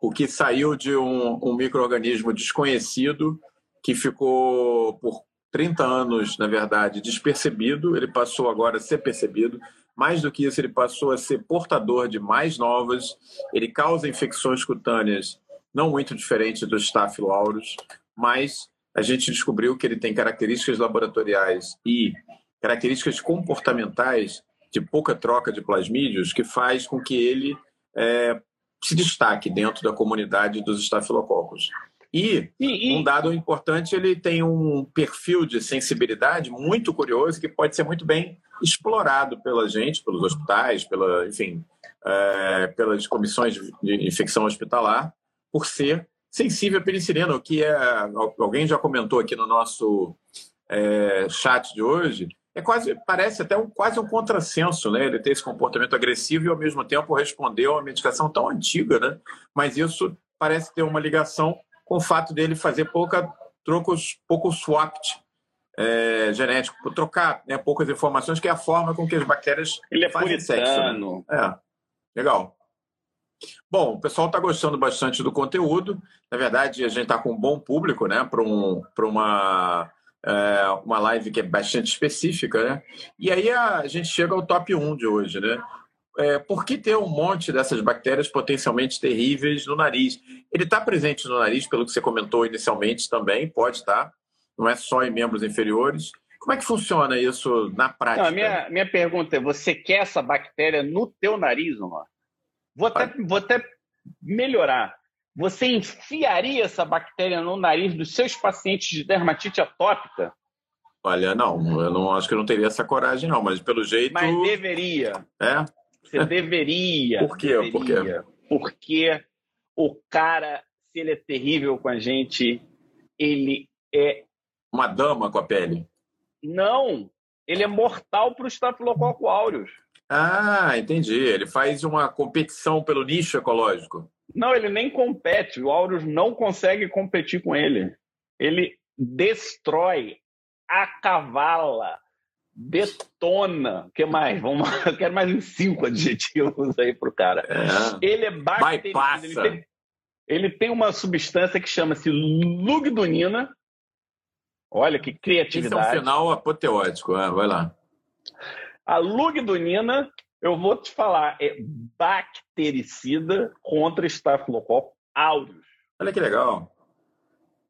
Speaker 2: o que saiu de um, um microorganismo desconhecido que ficou por 30 anos, na verdade, despercebido, ele passou agora a ser percebido. Mais do que isso, ele passou a ser portador de mais novas. Ele causa infecções cutâneas não muito diferentes do Staphylo aureus, mas a gente descobriu que ele tem características laboratoriais e características comportamentais de pouca troca de plasmídios que faz com que ele é, se destaque dentro da comunidade dos estafilococos. E, e, e, um dado importante, ele tem um perfil de sensibilidade muito curioso que pode ser muito bem explorado pela gente, pelos hospitais, pela, enfim, é, pelas comissões de infecção hospitalar, por ser sensível à penicilina, o que é, alguém já comentou aqui no nosso é, chat de hoje, é quase, parece até um, quase um contrassenso, né? Ele ter esse comportamento agressivo e ao mesmo tempo responder a uma medicação tão antiga, né? Mas isso parece ter uma ligação com o fato dele fazer pouca trocos, pouco swapped é, genético, trocar né, poucas informações, que é a forma com que as bactérias
Speaker 1: Ele é fazem puritano.
Speaker 2: sexo. Né? É, legal. Bom, o pessoal está gostando bastante do conteúdo. Na verdade, a gente está com um bom público né, para um, uma, é, uma live que é bastante específica. Né? E aí a gente chega ao top 1 de hoje. Né? é, por que ter um monte dessas bactérias potencialmente terríveis no nariz? Ele está presente no nariz, pelo que você comentou inicialmente também, pode estar. Tá. não é só em membros inferiores. Como é que funciona isso na prática? Não,
Speaker 1: minha, minha pergunta é: você quer essa bactéria no teu nariz, Omar? Vou até, vou até melhorar. Você enfiaria essa bactéria no nariz dos seus pacientes de dermatite atópica?
Speaker 2: Olha, não, eu não acho que eu não teria essa coragem, não, mas pelo jeito.
Speaker 1: Mas deveria.
Speaker 2: É?
Speaker 1: Você deveria.
Speaker 2: Por quê? Deveria, Por quê?
Speaker 1: Porque o cara, se ele é terrível com a gente, ele é.
Speaker 2: Uma dama com a pele.
Speaker 1: Não, ele é mortal para o Staphylococcus aureus.
Speaker 2: Ah, entendi. Ele faz uma competição pelo nicho ecológico.
Speaker 1: Não, ele nem compete. O aureus não consegue competir com ele. Ele destrói, acavala, detona. O que mais? Vamos, eu quero mais uns cinco adjetivos aí pro cara. É. Ele é
Speaker 2: bactericida. Ele tem,
Speaker 1: ele tem uma substância que chama-se lugdunina, Olha que criatividade.
Speaker 2: Esse é um final apoteótico, né? vai lá.
Speaker 1: A lugdunina, eu vou te falar, é bactericida contra estafilococcus aureus.
Speaker 2: Olha que legal.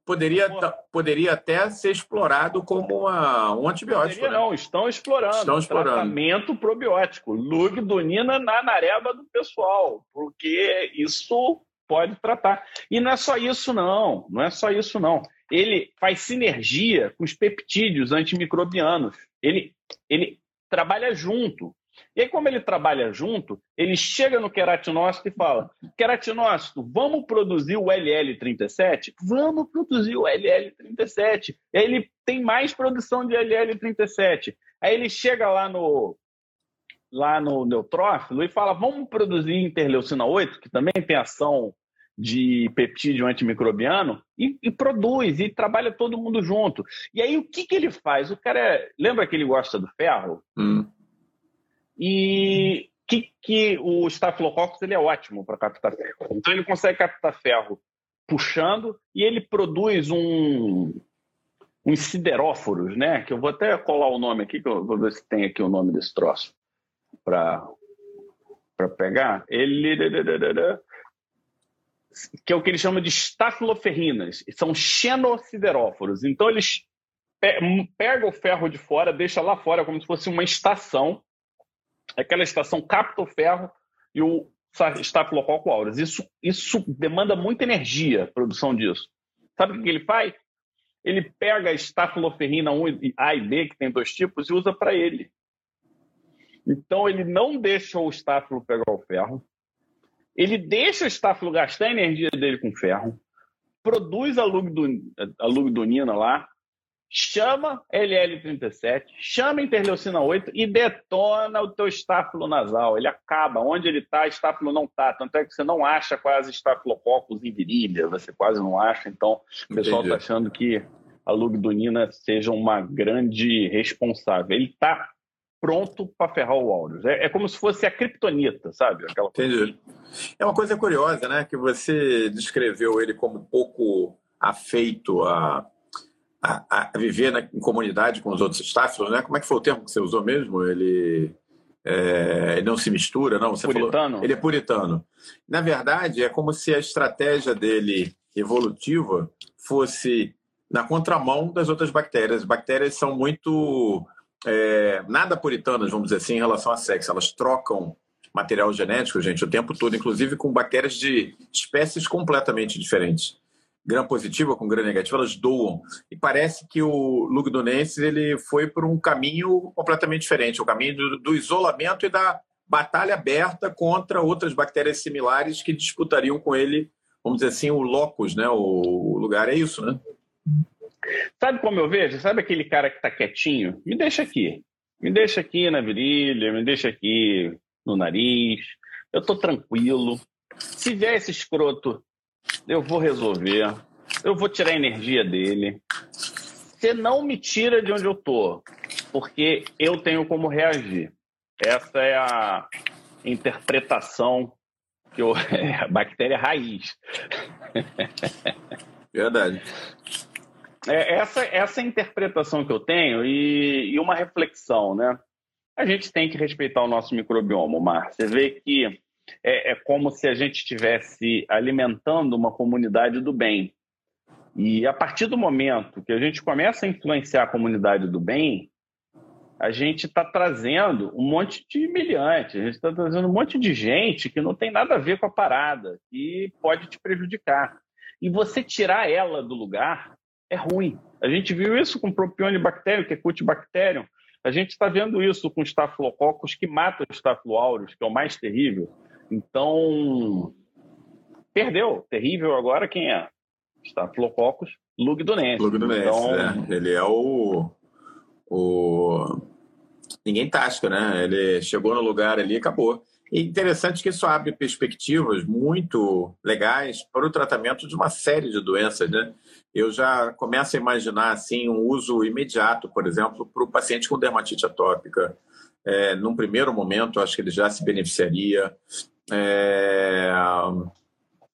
Speaker 2: Poderia, poderia até ser explorado como uma, um antibiótico.
Speaker 1: Poderia, né? não, estão explorando.
Speaker 2: Estão explorando.
Speaker 1: Tratamento probiótico. Lugdunina na nareba do pessoal, porque isso pode tratar. E não é só isso, não. Não é só isso, não ele faz sinergia com os peptídeos antimicrobianos. Ele, ele trabalha junto. E aí, como ele trabalha junto, ele chega no queratinócito e fala: queratinócito, vamos produzir o LL37? Vamos produzir o LL37. E aí ele tem mais produção de LL37. Aí ele chega lá no, lá no neutrófilo e fala: vamos produzir interleucina 8, que também tem ação de peptídeo antimicrobiano e, e, produz, e trabalha todo mundo junto. E aí o que, que ele faz? O cara é, lembra que ele gosta do ferro?
Speaker 2: Hum.
Speaker 1: E que, que o Staphylococcus ele é ótimo para captar ferro. Então ele consegue captar ferro puxando e ele produz um uns sideróforos, né? Que eu vou até colar o nome aqui, que eu vou ver se tem aqui o nome desse troço para para pegar. Ele que é o que eles chamam de estafiloferrinas, são xenosideróforos. Então eles pegam o ferro de fora, deixa lá fora como se fosse uma estação. Aquela estação capta o ferro e o estafilococcus aureus. Isso, isso demanda muita energia, a produção disso. Sabe o que ele faz? Ele pega a estafiloferrina 1 A e B, que tem dois tipos, e usa para ele. Então ele não deixa o estáfilo pegar o ferro, ele deixa o estáfilo gastar a energia dele com ferro, produz a lugdunina lá, chama LL37, chama interleucina 8 e detona o teu estáfilo nasal. Ele acaba. Onde ele está, estáfilo não está. Tanto é que você não acha quase estafilococcus em virilha, você quase não acha. Então, o pessoal está achando que a lugdunina seja uma grande responsável. Ele está pronto para ferrar o Aureus. É, é, como se fosse a criptonita, sabe? Aquela
Speaker 2: Entendi. É uma coisa curiosa, né? Que você descreveu ele como pouco afeito a, a, a viver na, em comunidade com os outros estáfilos, né? Como é que foi o termo que você usou mesmo? Ele, é, ele não se mistura, não? Você
Speaker 1: puritano?
Speaker 2: Falou, ele é puritano. Na verdade, é como se a estratégia dele evolutiva fosse na contramão das outras bactérias. As bactérias são muito é, nada puritanas, vamos dizer assim, em relação a sexo. Elas trocam material genético, gente, o tempo todo, inclusive com bactérias de espécies completamente diferentes. Gram positiva com gram negativa, elas doam. E parece que o Lugdunensis ele foi por um caminho completamente diferente, o caminho do, do isolamento e da batalha aberta contra outras bactérias similares que disputariam com ele, vamos dizer assim, o locus, né? o lugar. É isso, né?
Speaker 1: Sabe como eu vejo? Sabe aquele cara que está quietinho? Me deixa aqui. Me deixa aqui na virilha, me deixa aqui no nariz. Eu tô tranquilo. Se vier esse escroto, eu vou resolver. Eu vou tirar a energia dele. Você não me tira de onde eu tô, porque eu tenho como reagir. Essa é a interpretação que eu, a bactéria raiz.
Speaker 2: Verdade.
Speaker 1: É, essa, essa interpretação que eu tenho e, e, uma reflexão, né? A gente tem que respeitar o nosso microbioma, Mar. Você vê que é, é como se a gente estivesse alimentando uma comunidade do bem. E a partir do momento que a gente começa a influenciar a comunidade do bem, a gente está trazendo um monte de milhante, a gente está trazendo um monte de gente que não tem nada a ver com a parada e pode te prejudicar. E você tirar ela do lugar é ruim. A gente viu isso com Propionibacterium, que é Cutibacterium. A gente está vendo isso com Staphylococcus, que mata o Staphylo aureus, que é o mais terrível. Então, perdeu. Terrível agora quem é? Staphylococcus lugdunensis.
Speaker 2: Lugdunensis, então... é. Ele é o... o ninguém tasca, né? Ele chegou no lugar ali e acabou. E interessante que isso abre perspectivas muito legais para o tratamento de uma série de doenças, né? Eu já começo a imaginar assim um uso imediato, por exemplo, para o paciente com dermatite atópica. É, num primeiro momento, acho que ele já se beneficiaria. É,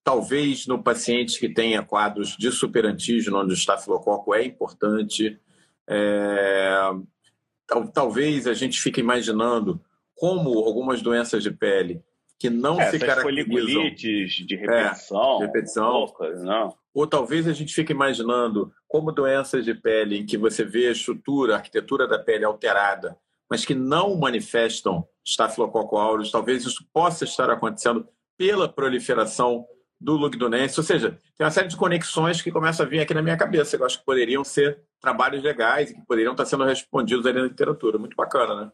Speaker 2: talvez no paciente que tenha quadros de superantígeno, onde o estafilococo é importante. É, talvez a gente fique imaginando como algumas doenças de pele que não é, se caracterizam...
Speaker 1: de repetição,
Speaker 2: é, repetição não. ou talvez a gente fique imaginando como doenças de pele em que você vê a estrutura, a arquitetura da pele alterada, mas que não manifestam Staphylococcus aureus, talvez isso possa estar acontecendo pela proliferação do Lugdunense, ou seja, tem uma série de conexões que começam a vir aqui na minha cabeça, eu acho que poderiam ser trabalhos legais e que poderiam estar sendo respondidos ali na literatura. Muito bacana, né?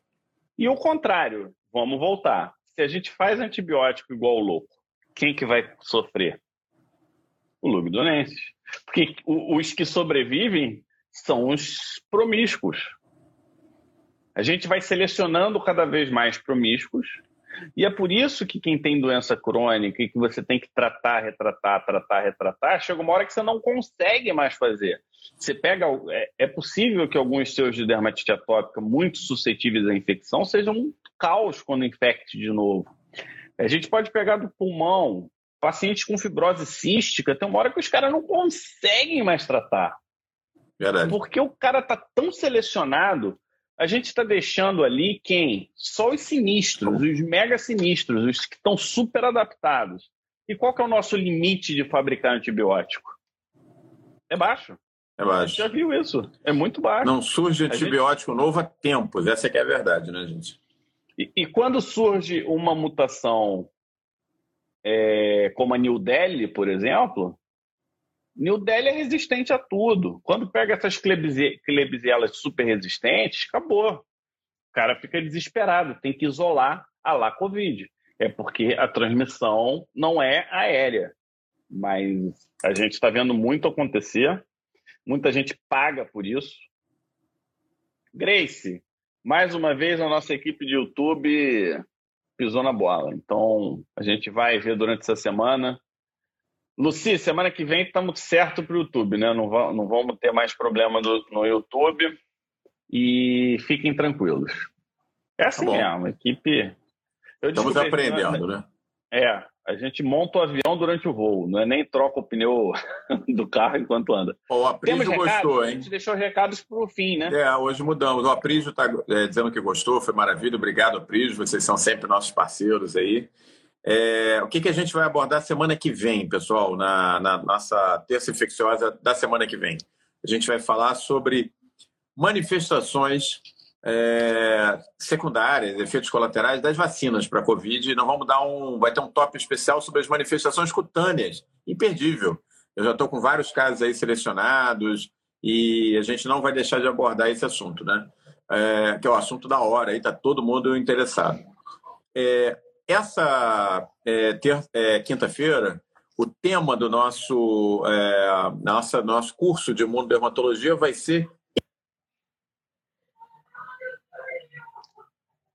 Speaker 1: E o contrário, vamos voltar. Se a gente faz antibiótico igual o louco, quem que vai sofrer? O Lugdunense. Porque os que sobrevivem são os promíscuos. A gente vai selecionando cada vez mais promíscuos e é por isso que quem tem doença crônica e que você tem que tratar, retratar, tratar, retratar, chega uma hora que você não consegue mais fazer. Você pega. É, é possível que alguns seus de dermatite atópica muito suscetíveis à infecção sejam um caos quando infecte de novo. A gente pode pegar do pulmão, pacientes com fibrose cística, tem uma hora que os caras não conseguem mais tratar. Verdade. Porque o cara está tão selecionado a gente está deixando ali quem? Só os sinistros, os mega sinistros, os que estão super adaptados. E qual que é o nosso limite de fabricar antibiótico? É baixo.
Speaker 2: É baixo.
Speaker 1: já viu isso. É muito baixo.
Speaker 2: Não surge antibiótico gente... novo há tempos. Essa é que é a verdade, né, gente?
Speaker 1: E, e quando surge uma mutação é, como a New Delhi, por exemplo, New Delhi é resistente a tudo. Quando pega essas klebsielas super resistentes, acabou. O cara fica desesperado, tem que isolar a lá Covid. É porque a transmissão não é aérea. Mas a gente está vendo muito acontecer. Muita gente paga por isso. Grace, mais uma vez a nossa equipe de YouTube pisou na bola. Então a gente vai ver durante essa semana Luci, semana que vem estamos certo para o YouTube, né? Não, vamos, não vamos ter mais problema no, no YouTube e fiquem tranquilos. É assim tá mesmo, equipe.
Speaker 2: estamos aprendendo, né?
Speaker 1: É, a gente monta o avião durante o voo, não é nem troca o pneu do carro enquanto anda.
Speaker 2: O Aprígio gostou, hein? A
Speaker 1: gente deixou recados para o fim, né?
Speaker 2: É, hoje mudamos. O Aprígio está é, dizendo que gostou, foi maravilha. Obrigado, Aprígio. Vocês são sempre nossos parceiros aí. É, o que, que a gente vai abordar semana que vem, pessoal, na, na nossa terça infecciosa da semana que vem? A gente vai falar sobre manifestações é, secundárias, efeitos colaterais das vacinas para a Covid. Nós vamos dar um, vai ter um top especial sobre as manifestações cutâneas, imperdível. Eu já estou com vários casos aí selecionados e a gente não vai deixar de abordar esse assunto, né? É, que é o assunto da hora, aí está todo mundo interessado. É, essa é, é, quinta-feira, o tema do nosso, é, nossa, nosso curso de imunodermatologia vai ser.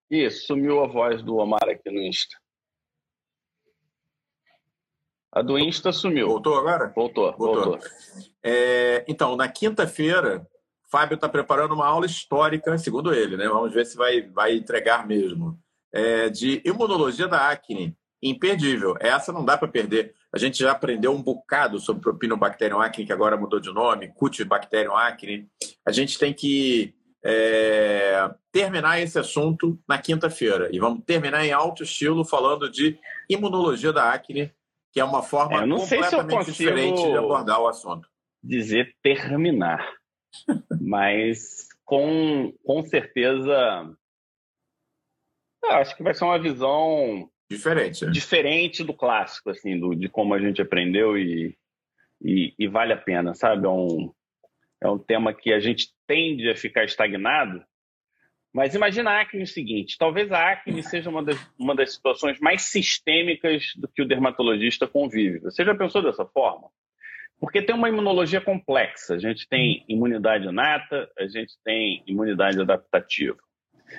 Speaker 1: Isso, sumiu a voz do Omar aqui no Insta. A do Insta sumiu.
Speaker 2: Voltou agora?
Speaker 1: Voltou, voltou. voltou.
Speaker 2: É, então, na quinta-feira, Fábio está preparando uma aula histórica, segundo ele, né? Vamos ver se vai, vai entregar mesmo é, de imunologia da acne. Imperdível. Essa não dá para perder. A gente já aprendeu um bocado sobre Propinobacterium acne, que agora mudou de nome, Cutibacterium acne. A gente tem que é, terminar esse assunto na quinta-feira. E vamos terminar em alto estilo falando de imunologia da acne, que é uma forma é, completamente se diferente de abordar o assunto
Speaker 1: dizer terminar, mas com, com certeza acho que vai ser uma visão
Speaker 2: diferente, né?
Speaker 1: diferente do clássico, assim, do, de como a gente aprendeu e, e, e, vale a pena, sabe? É um, é um tema que a gente tende a ficar estagnado, mas imagina a acne o seguinte: talvez a acne seja uma das, uma das situações mais sistêmicas do que o dermatologista convive. Você já pensou dessa forma? Porque tem uma imunologia complexa. A gente tem imunidade inata, a gente tem imunidade adaptativa.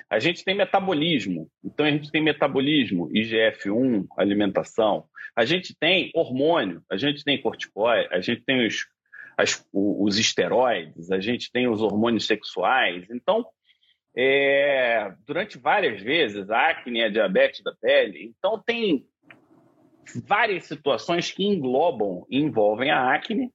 Speaker 1: A gente tem metabolismo, então a gente tem metabolismo, IGF-1, alimentação. A gente tem hormônio, a gente tem corticóide, a gente tem os, as, os esteroides, a gente tem os hormônios sexuais. Então, é, durante várias vezes, a acne, a diabetes da pele. Então, tem várias situações que englobam e envolvem a acne,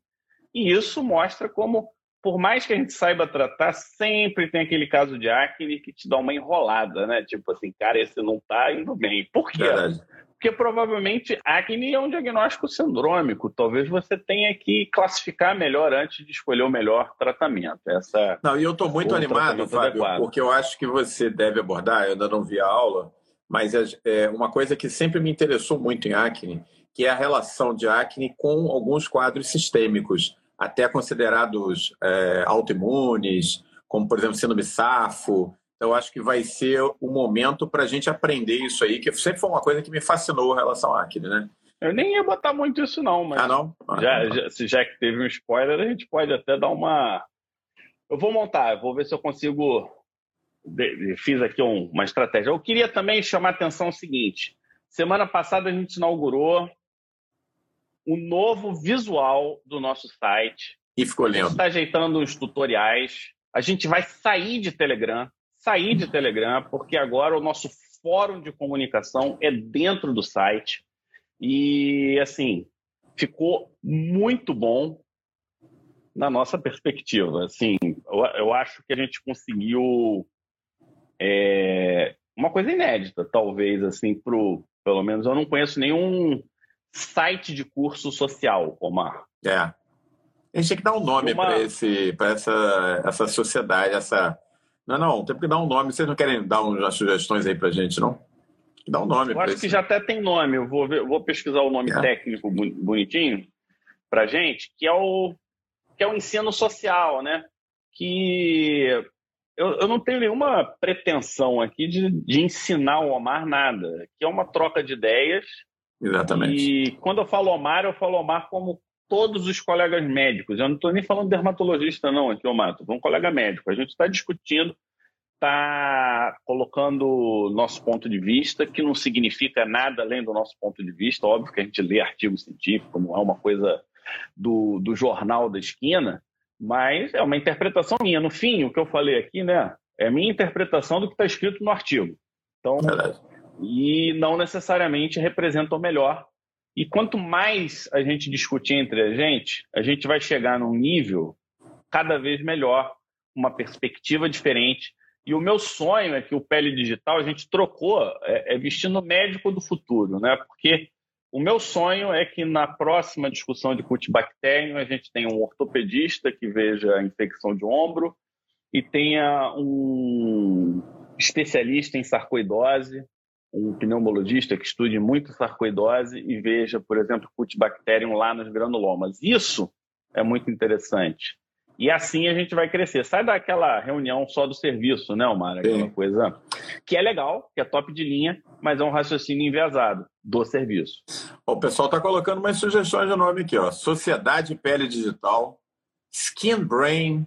Speaker 1: e isso mostra como por mais que a gente saiba tratar, sempre tem aquele caso de acne que te dá uma enrolada, né? Tipo assim, cara, esse não tá indo bem. Por quê? Verdade. Porque provavelmente acne é um diagnóstico sindrômico. Talvez você tenha que classificar melhor antes de escolher o melhor tratamento. Essa
Speaker 2: não, e eu estou muito animado, Fábio, adequado. porque eu acho que você deve abordar, eu ainda não vi a aula, mas é, é uma coisa que sempre me interessou muito em acne, que é a relação de acne com alguns quadros sistêmicos até considerados é, autoimunes, como, por exemplo, síndrome SAFO. Então, acho que vai ser o momento para a gente aprender isso aí, que sempre foi uma coisa que me fascinou em relação à acne, né?
Speaker 1: Eu nem ia botar muito isso, não, mas.
Speaker 2: Ah, não? Ah,
Speaker 1: já, já, se já que teve um spoiler, a gente pode até dar uma. Eu vou montar, vou ver se eu consigo. Fiz aqui um, uma estratégia. Eu queria também chamar a atenção o seguinte: semana passada a gente inaugurou o novo visual do nosso site.
Speaker 2: E ficou lindo. A
Speaker 1: gente está ajeitando os tutoriais. A gente vai sair de Telegram, sair de Telegram, porque agora o nosso fórum de comunicação é dentro do site. E, assim, ficou muito bom na nossa perspectiva. Assim, eu, eu acho que a gente conseguiu é, uma coisa inédita, talvez, assim, pro, pelo menos eu não conheço nenhum site de curso social, Omar.
Speaker 2: É. A gente tem que dar um nome Uma... para esse, para essa, essa sociedade, essa. Não, não, tem que dar um nome. Vocês não querem dar umas sugestões aí para gente, não? Dá um nome.
Speaker 1: Eu acho que já até tem nome. Eu vou, ver, eu vou pesquisar o nome é. técnico bonitinho para gente, que é o que é o ensino social, né? Que eu, eu não tenho nenhuma pretensão aqui de, de ensinar o Omar nada, que é uma troca de ideias
Speaker 2: Exatamente.
Speaker 1: E quando eu falo Omar, eu falo Omar como todos os colegas médicos. Eu não estou nem falando dermatologista, não, aqui, Omar. Estou um colega médico. A gente está discutindo, está colocando nosso ponto de vista, que não significa nada além do nosso ponto de vista. Óbvio que a gente lê artigo científico, não é uma coisa do, do jornal da esquina, mas é uma interpretação minha. No fim, o que eu falei aqui, né, é a minha interpretação do que está escrito no artigo. Então, Verdade e não necessariamente representam o melhor. E quanto mais a gente discutir entre a gente, a gente vai chegar num nível cada vez melhor, uma perspectiva diferente. E o meu sonho é que o Pele Digital a gente trocou, é, é vestindo médico do futuro, né? Porque o meu sonho é que na próxima discussão de cultibactérium a gente tenha um ortopedista que veja a infecção de ombro e tenha um especialista em sarcoidose um pneumologista que estude muito sarcoidose e veja, por exemplo, Cutibacterium lá nos granulomas. Isso é muito interessante. E assim a gente vai crescer. Sai daquela reunião só do serviço, né, Omar? Aquela Sim. coisa que é legal, que é top de linha, mas é um raciocínio enviesado do serviço.
Speaker 2: O pessoal está colocando umas sugestões de nome aqui, ó. Sociedade Pele Digital, Skin Brain,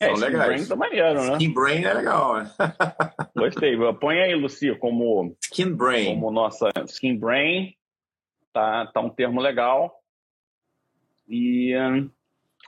Speaker 1: é, São legais. Brain tá maneiro,
Speaker 2: né? Skin Brain é legal, né?
Speaker 1: Gostei. Põe aí, Lucia, como.
Speaker 2: Skin Brain.
Speaker 1: Como nossa. Skin Brain. Tá, tá um termo legal. E. Hum,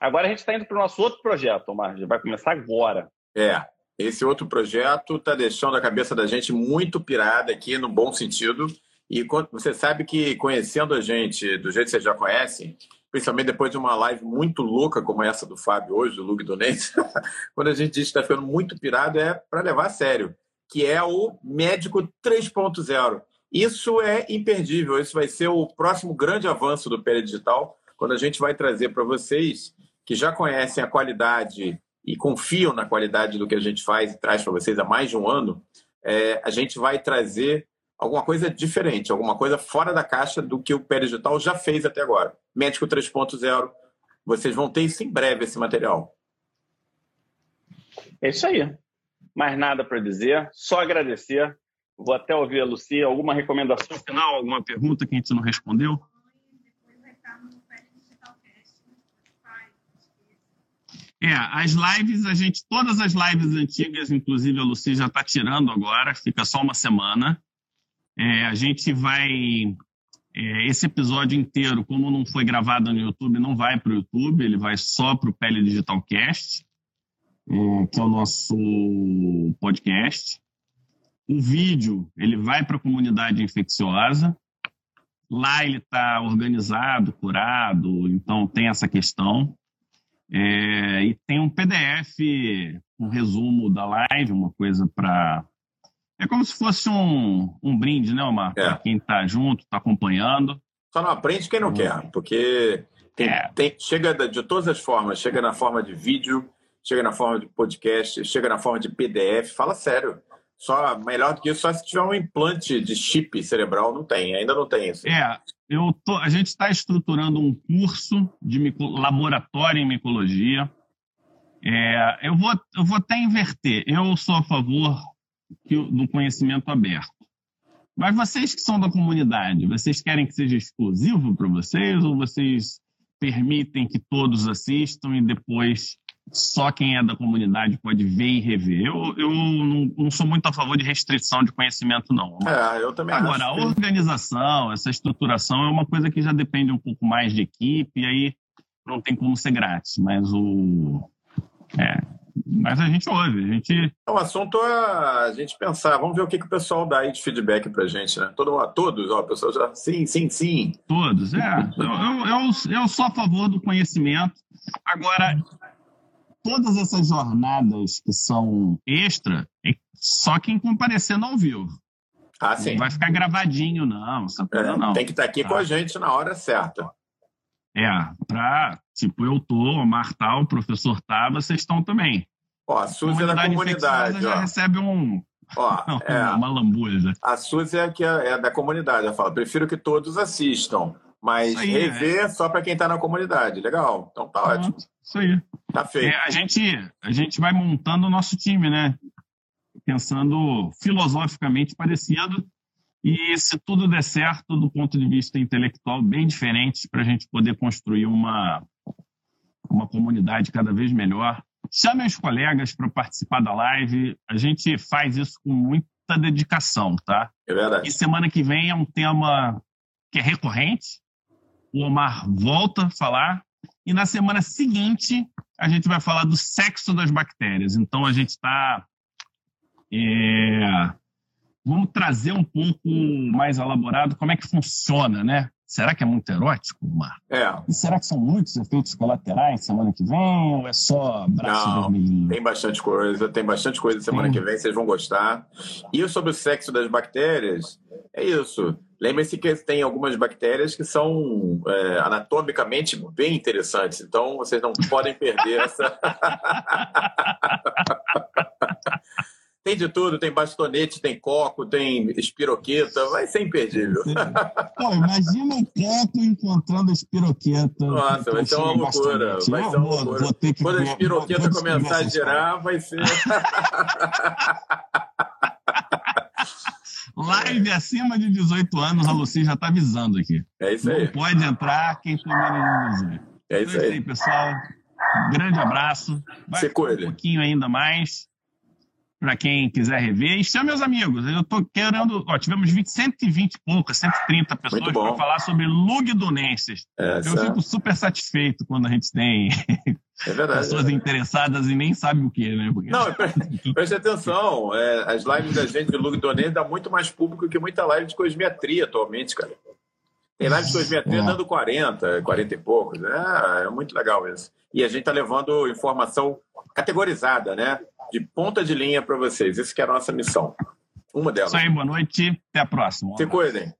Speaker 1: agora a gente está indo para o nosso outro projeto, Marge. Vai começar agora.
Speaker 2: É. Esse outro projeto está deixando a cabeça da gente muito pirada aqui, no bom sentido. E você sabe que conhecendo a gente do jeito que vocês já conhecem, principalmente depois de uma live muito louca como essa do Fábio hoje, do Lug Donense, quando a gente diz que está ficando muito pirado, é para levar a sério, que é o Médico 3.0. Isso é imperdível, isso vai ser o próximo grande avanço do Digital, quando a gente vai trazer para vocês que já conhecem a qualidade e confiam na qualidade do que a gente faz e traz para vocês há mais de um ano, é, a gente vai trazer alguma coisa diferente, alguma coisa fora da caixa do que o Digital já fez até agora. Médico 3.0, vocês vão ter isso em breve, esse material.
Speaker 1: É isso aí. Mais nada para dizer, só agradecer. Vou até ouvir a Lucia. Alguma recomendação final, alguma pergunta que a gente não respondeu? É, as lives, a gente, todas as lives antigas, inclusive a Lucy já está tirando agora, fica só uma semana. É, a gente vai. É, esse episódio inteiro, como não foi gravado no YouTube, não vai para o YouTube, ele vai só para o Pele Digital Cast, que é o nosso podcast. O vídeo, ele vai para a comunidade infecciosa. Lá ele está organizado, curado, então tem essa questão. É, e tem um PDF, um resumo da live, uma coisa para. É como se fosse um, um brinde, né, Omar? É. Para quem está junto, está acompanhando.
Speaker 2: Só não aprende quem não quer, porque tem, é. tem, chega de todas as formas, chega na forma de vídeo, chega na forma de podcast, chega na forma de PDF. Fala sério. Só melhor do que isso, só se tiver um implante de chip cerebral, não tem, ainda não tem isso.
Speaker 1: É, eu tô, a gente está estruturando um curso de mico, laboratório em micologia. É, eu, vou, eu vou até inverter. Eu sou a favor que, do conhecimento aberto. Mas vocês que são da comunidade, vocês querem que seja exclusivo para vocês ou vocês permitem que todos assistam e depois só quem é da comunidade pode ver e rever. Eu, eu não, não, sou muito a favor de restrição de conhecimento, não.
Speaker 2: É, eu também
Speaker 1: Agora, a organização, essa estruturação é uma coisa que já depende um pouco mais de equipe, e aí não tem como ser grátis. Mas o. É, mas a gente ouve, a gente.
Speaker 2: O assunto é a gente pensar, vamos ver o que, que o pessoal dá aí de feedback pra gente, né? Todo, todos, ó, o pessoal já. Sim, sim, sim.
Speaker 1: Todos, é. eu, eu, eu, eu sou a favor do conhecimento. Agora, todas essas jornadas que são extra, só quem comparecendo ao vivo.
Speaker 2: Ah, sim.
Speaker 1: Não vai ficar gravadinho, não.
Speaker 2: É, não. Tem que estar aqui tá. com a gente na hora certa.
Speaker 1: É, para, tipo, eu tô, o Omar tá, o professor tá, vocês estão também.
Speaker 2: Ó, a Suzy é da comunidade.
Speaker 1: já recebe um,
Speaker 2: Ó, é,
Speaker 1: uma lambuja.
Speaker 2: A Suzy é, que é, é da comunidade. Ela fala, prefiro que todos assistam. Mas aí, rever é. só para quem está na comunidade. Legal. Então tá ótimo.
Speaker 1: Isso aí.
Speaker 2: Tá feito. É,
Speaker 1: a, gente, a gente vai montando o nosso time, né? Pensando filosoficamente parecido. E se tudo der certo, do ponto de vista intelectual, bem diferente, para a gente poder construir uma, uma comunidade cada vez melhor. Chame os colegas para participar da live. A gente faz isso com muita dedicação, tá?
Speaker 2: É verdade.
Speaker 1: E semana que vem é um tema que é recorrente, o Omar volta a falar, e na semana seguinte a gente vai falar do sexo das bactérias. Então a gente está. É, vamos trazer um pouco mais elaborado como é que funciona, né? Será que é muito erótico, Omar?
Speaker 2: É.
Speaker 1: E será que são muitos efeitos colaterais semana que vem ou é só braço
Speaker 2: Não,
Speaker 1: vermelhinho?
Speaker 2: Tem bastante coisa, tem bastante coisa semana que vem, vocês vão gostar. E sobre o sexo das bactérias, é isso. Lembre-se que tem algumas bactérias que são é, anatomicamente bem interessantes, então vocês não podem perder essa. tem de tudo, tem bastonete, tem coco, tem espiroqueta, vai ser imperdível.
Speaker 1: Pô, imagina o coco encontrando espiroqueta.
Speaker 2: Nossa, vai ser uma loucura. Vai ser uma loucura. Quando a espiroqueta começar a girar, vai ser.
Speaker 1: Live acima de 18 anos, a Lucy já está avisando aqui.
Speaker 2: É isso aí.
Speaker 1: Não pode entrar quem for menos de 18.
Speaker 2: É isso, então, é aí. aí.
Speaker 1: pessoal. grande abraço.
Speaker 2: Vai Se cuide.
Speaker 1: um pouquinho ainda mais para quem quiser rever. E chame meus amigos. Eu estou querendo. Ó, tivemos 20, 120 e poucas, 130 pessoas para falar sobre Lugdunenses. É, eu fico super satisfeito quando a gente tem é verdade, pessoas é interessadas e nem sabem o que, né?
Speaker 2: Porque... Não, preste atenção. É, as lives da gente de Lugdunenses dá muito mais público que muita live de cosmetria atualmente, cara. Tem live de cosmetria é. dando 40, 40 e poucos. É, é muito legal isso. E a gente está levando informação categorizada, né? de ponta de linha para vocês. Isso que é a nossa missão. Uma delas.
Speaker 1: Isso aí, boa noite. Até a próxima.
Speaker 2: Se cuidem.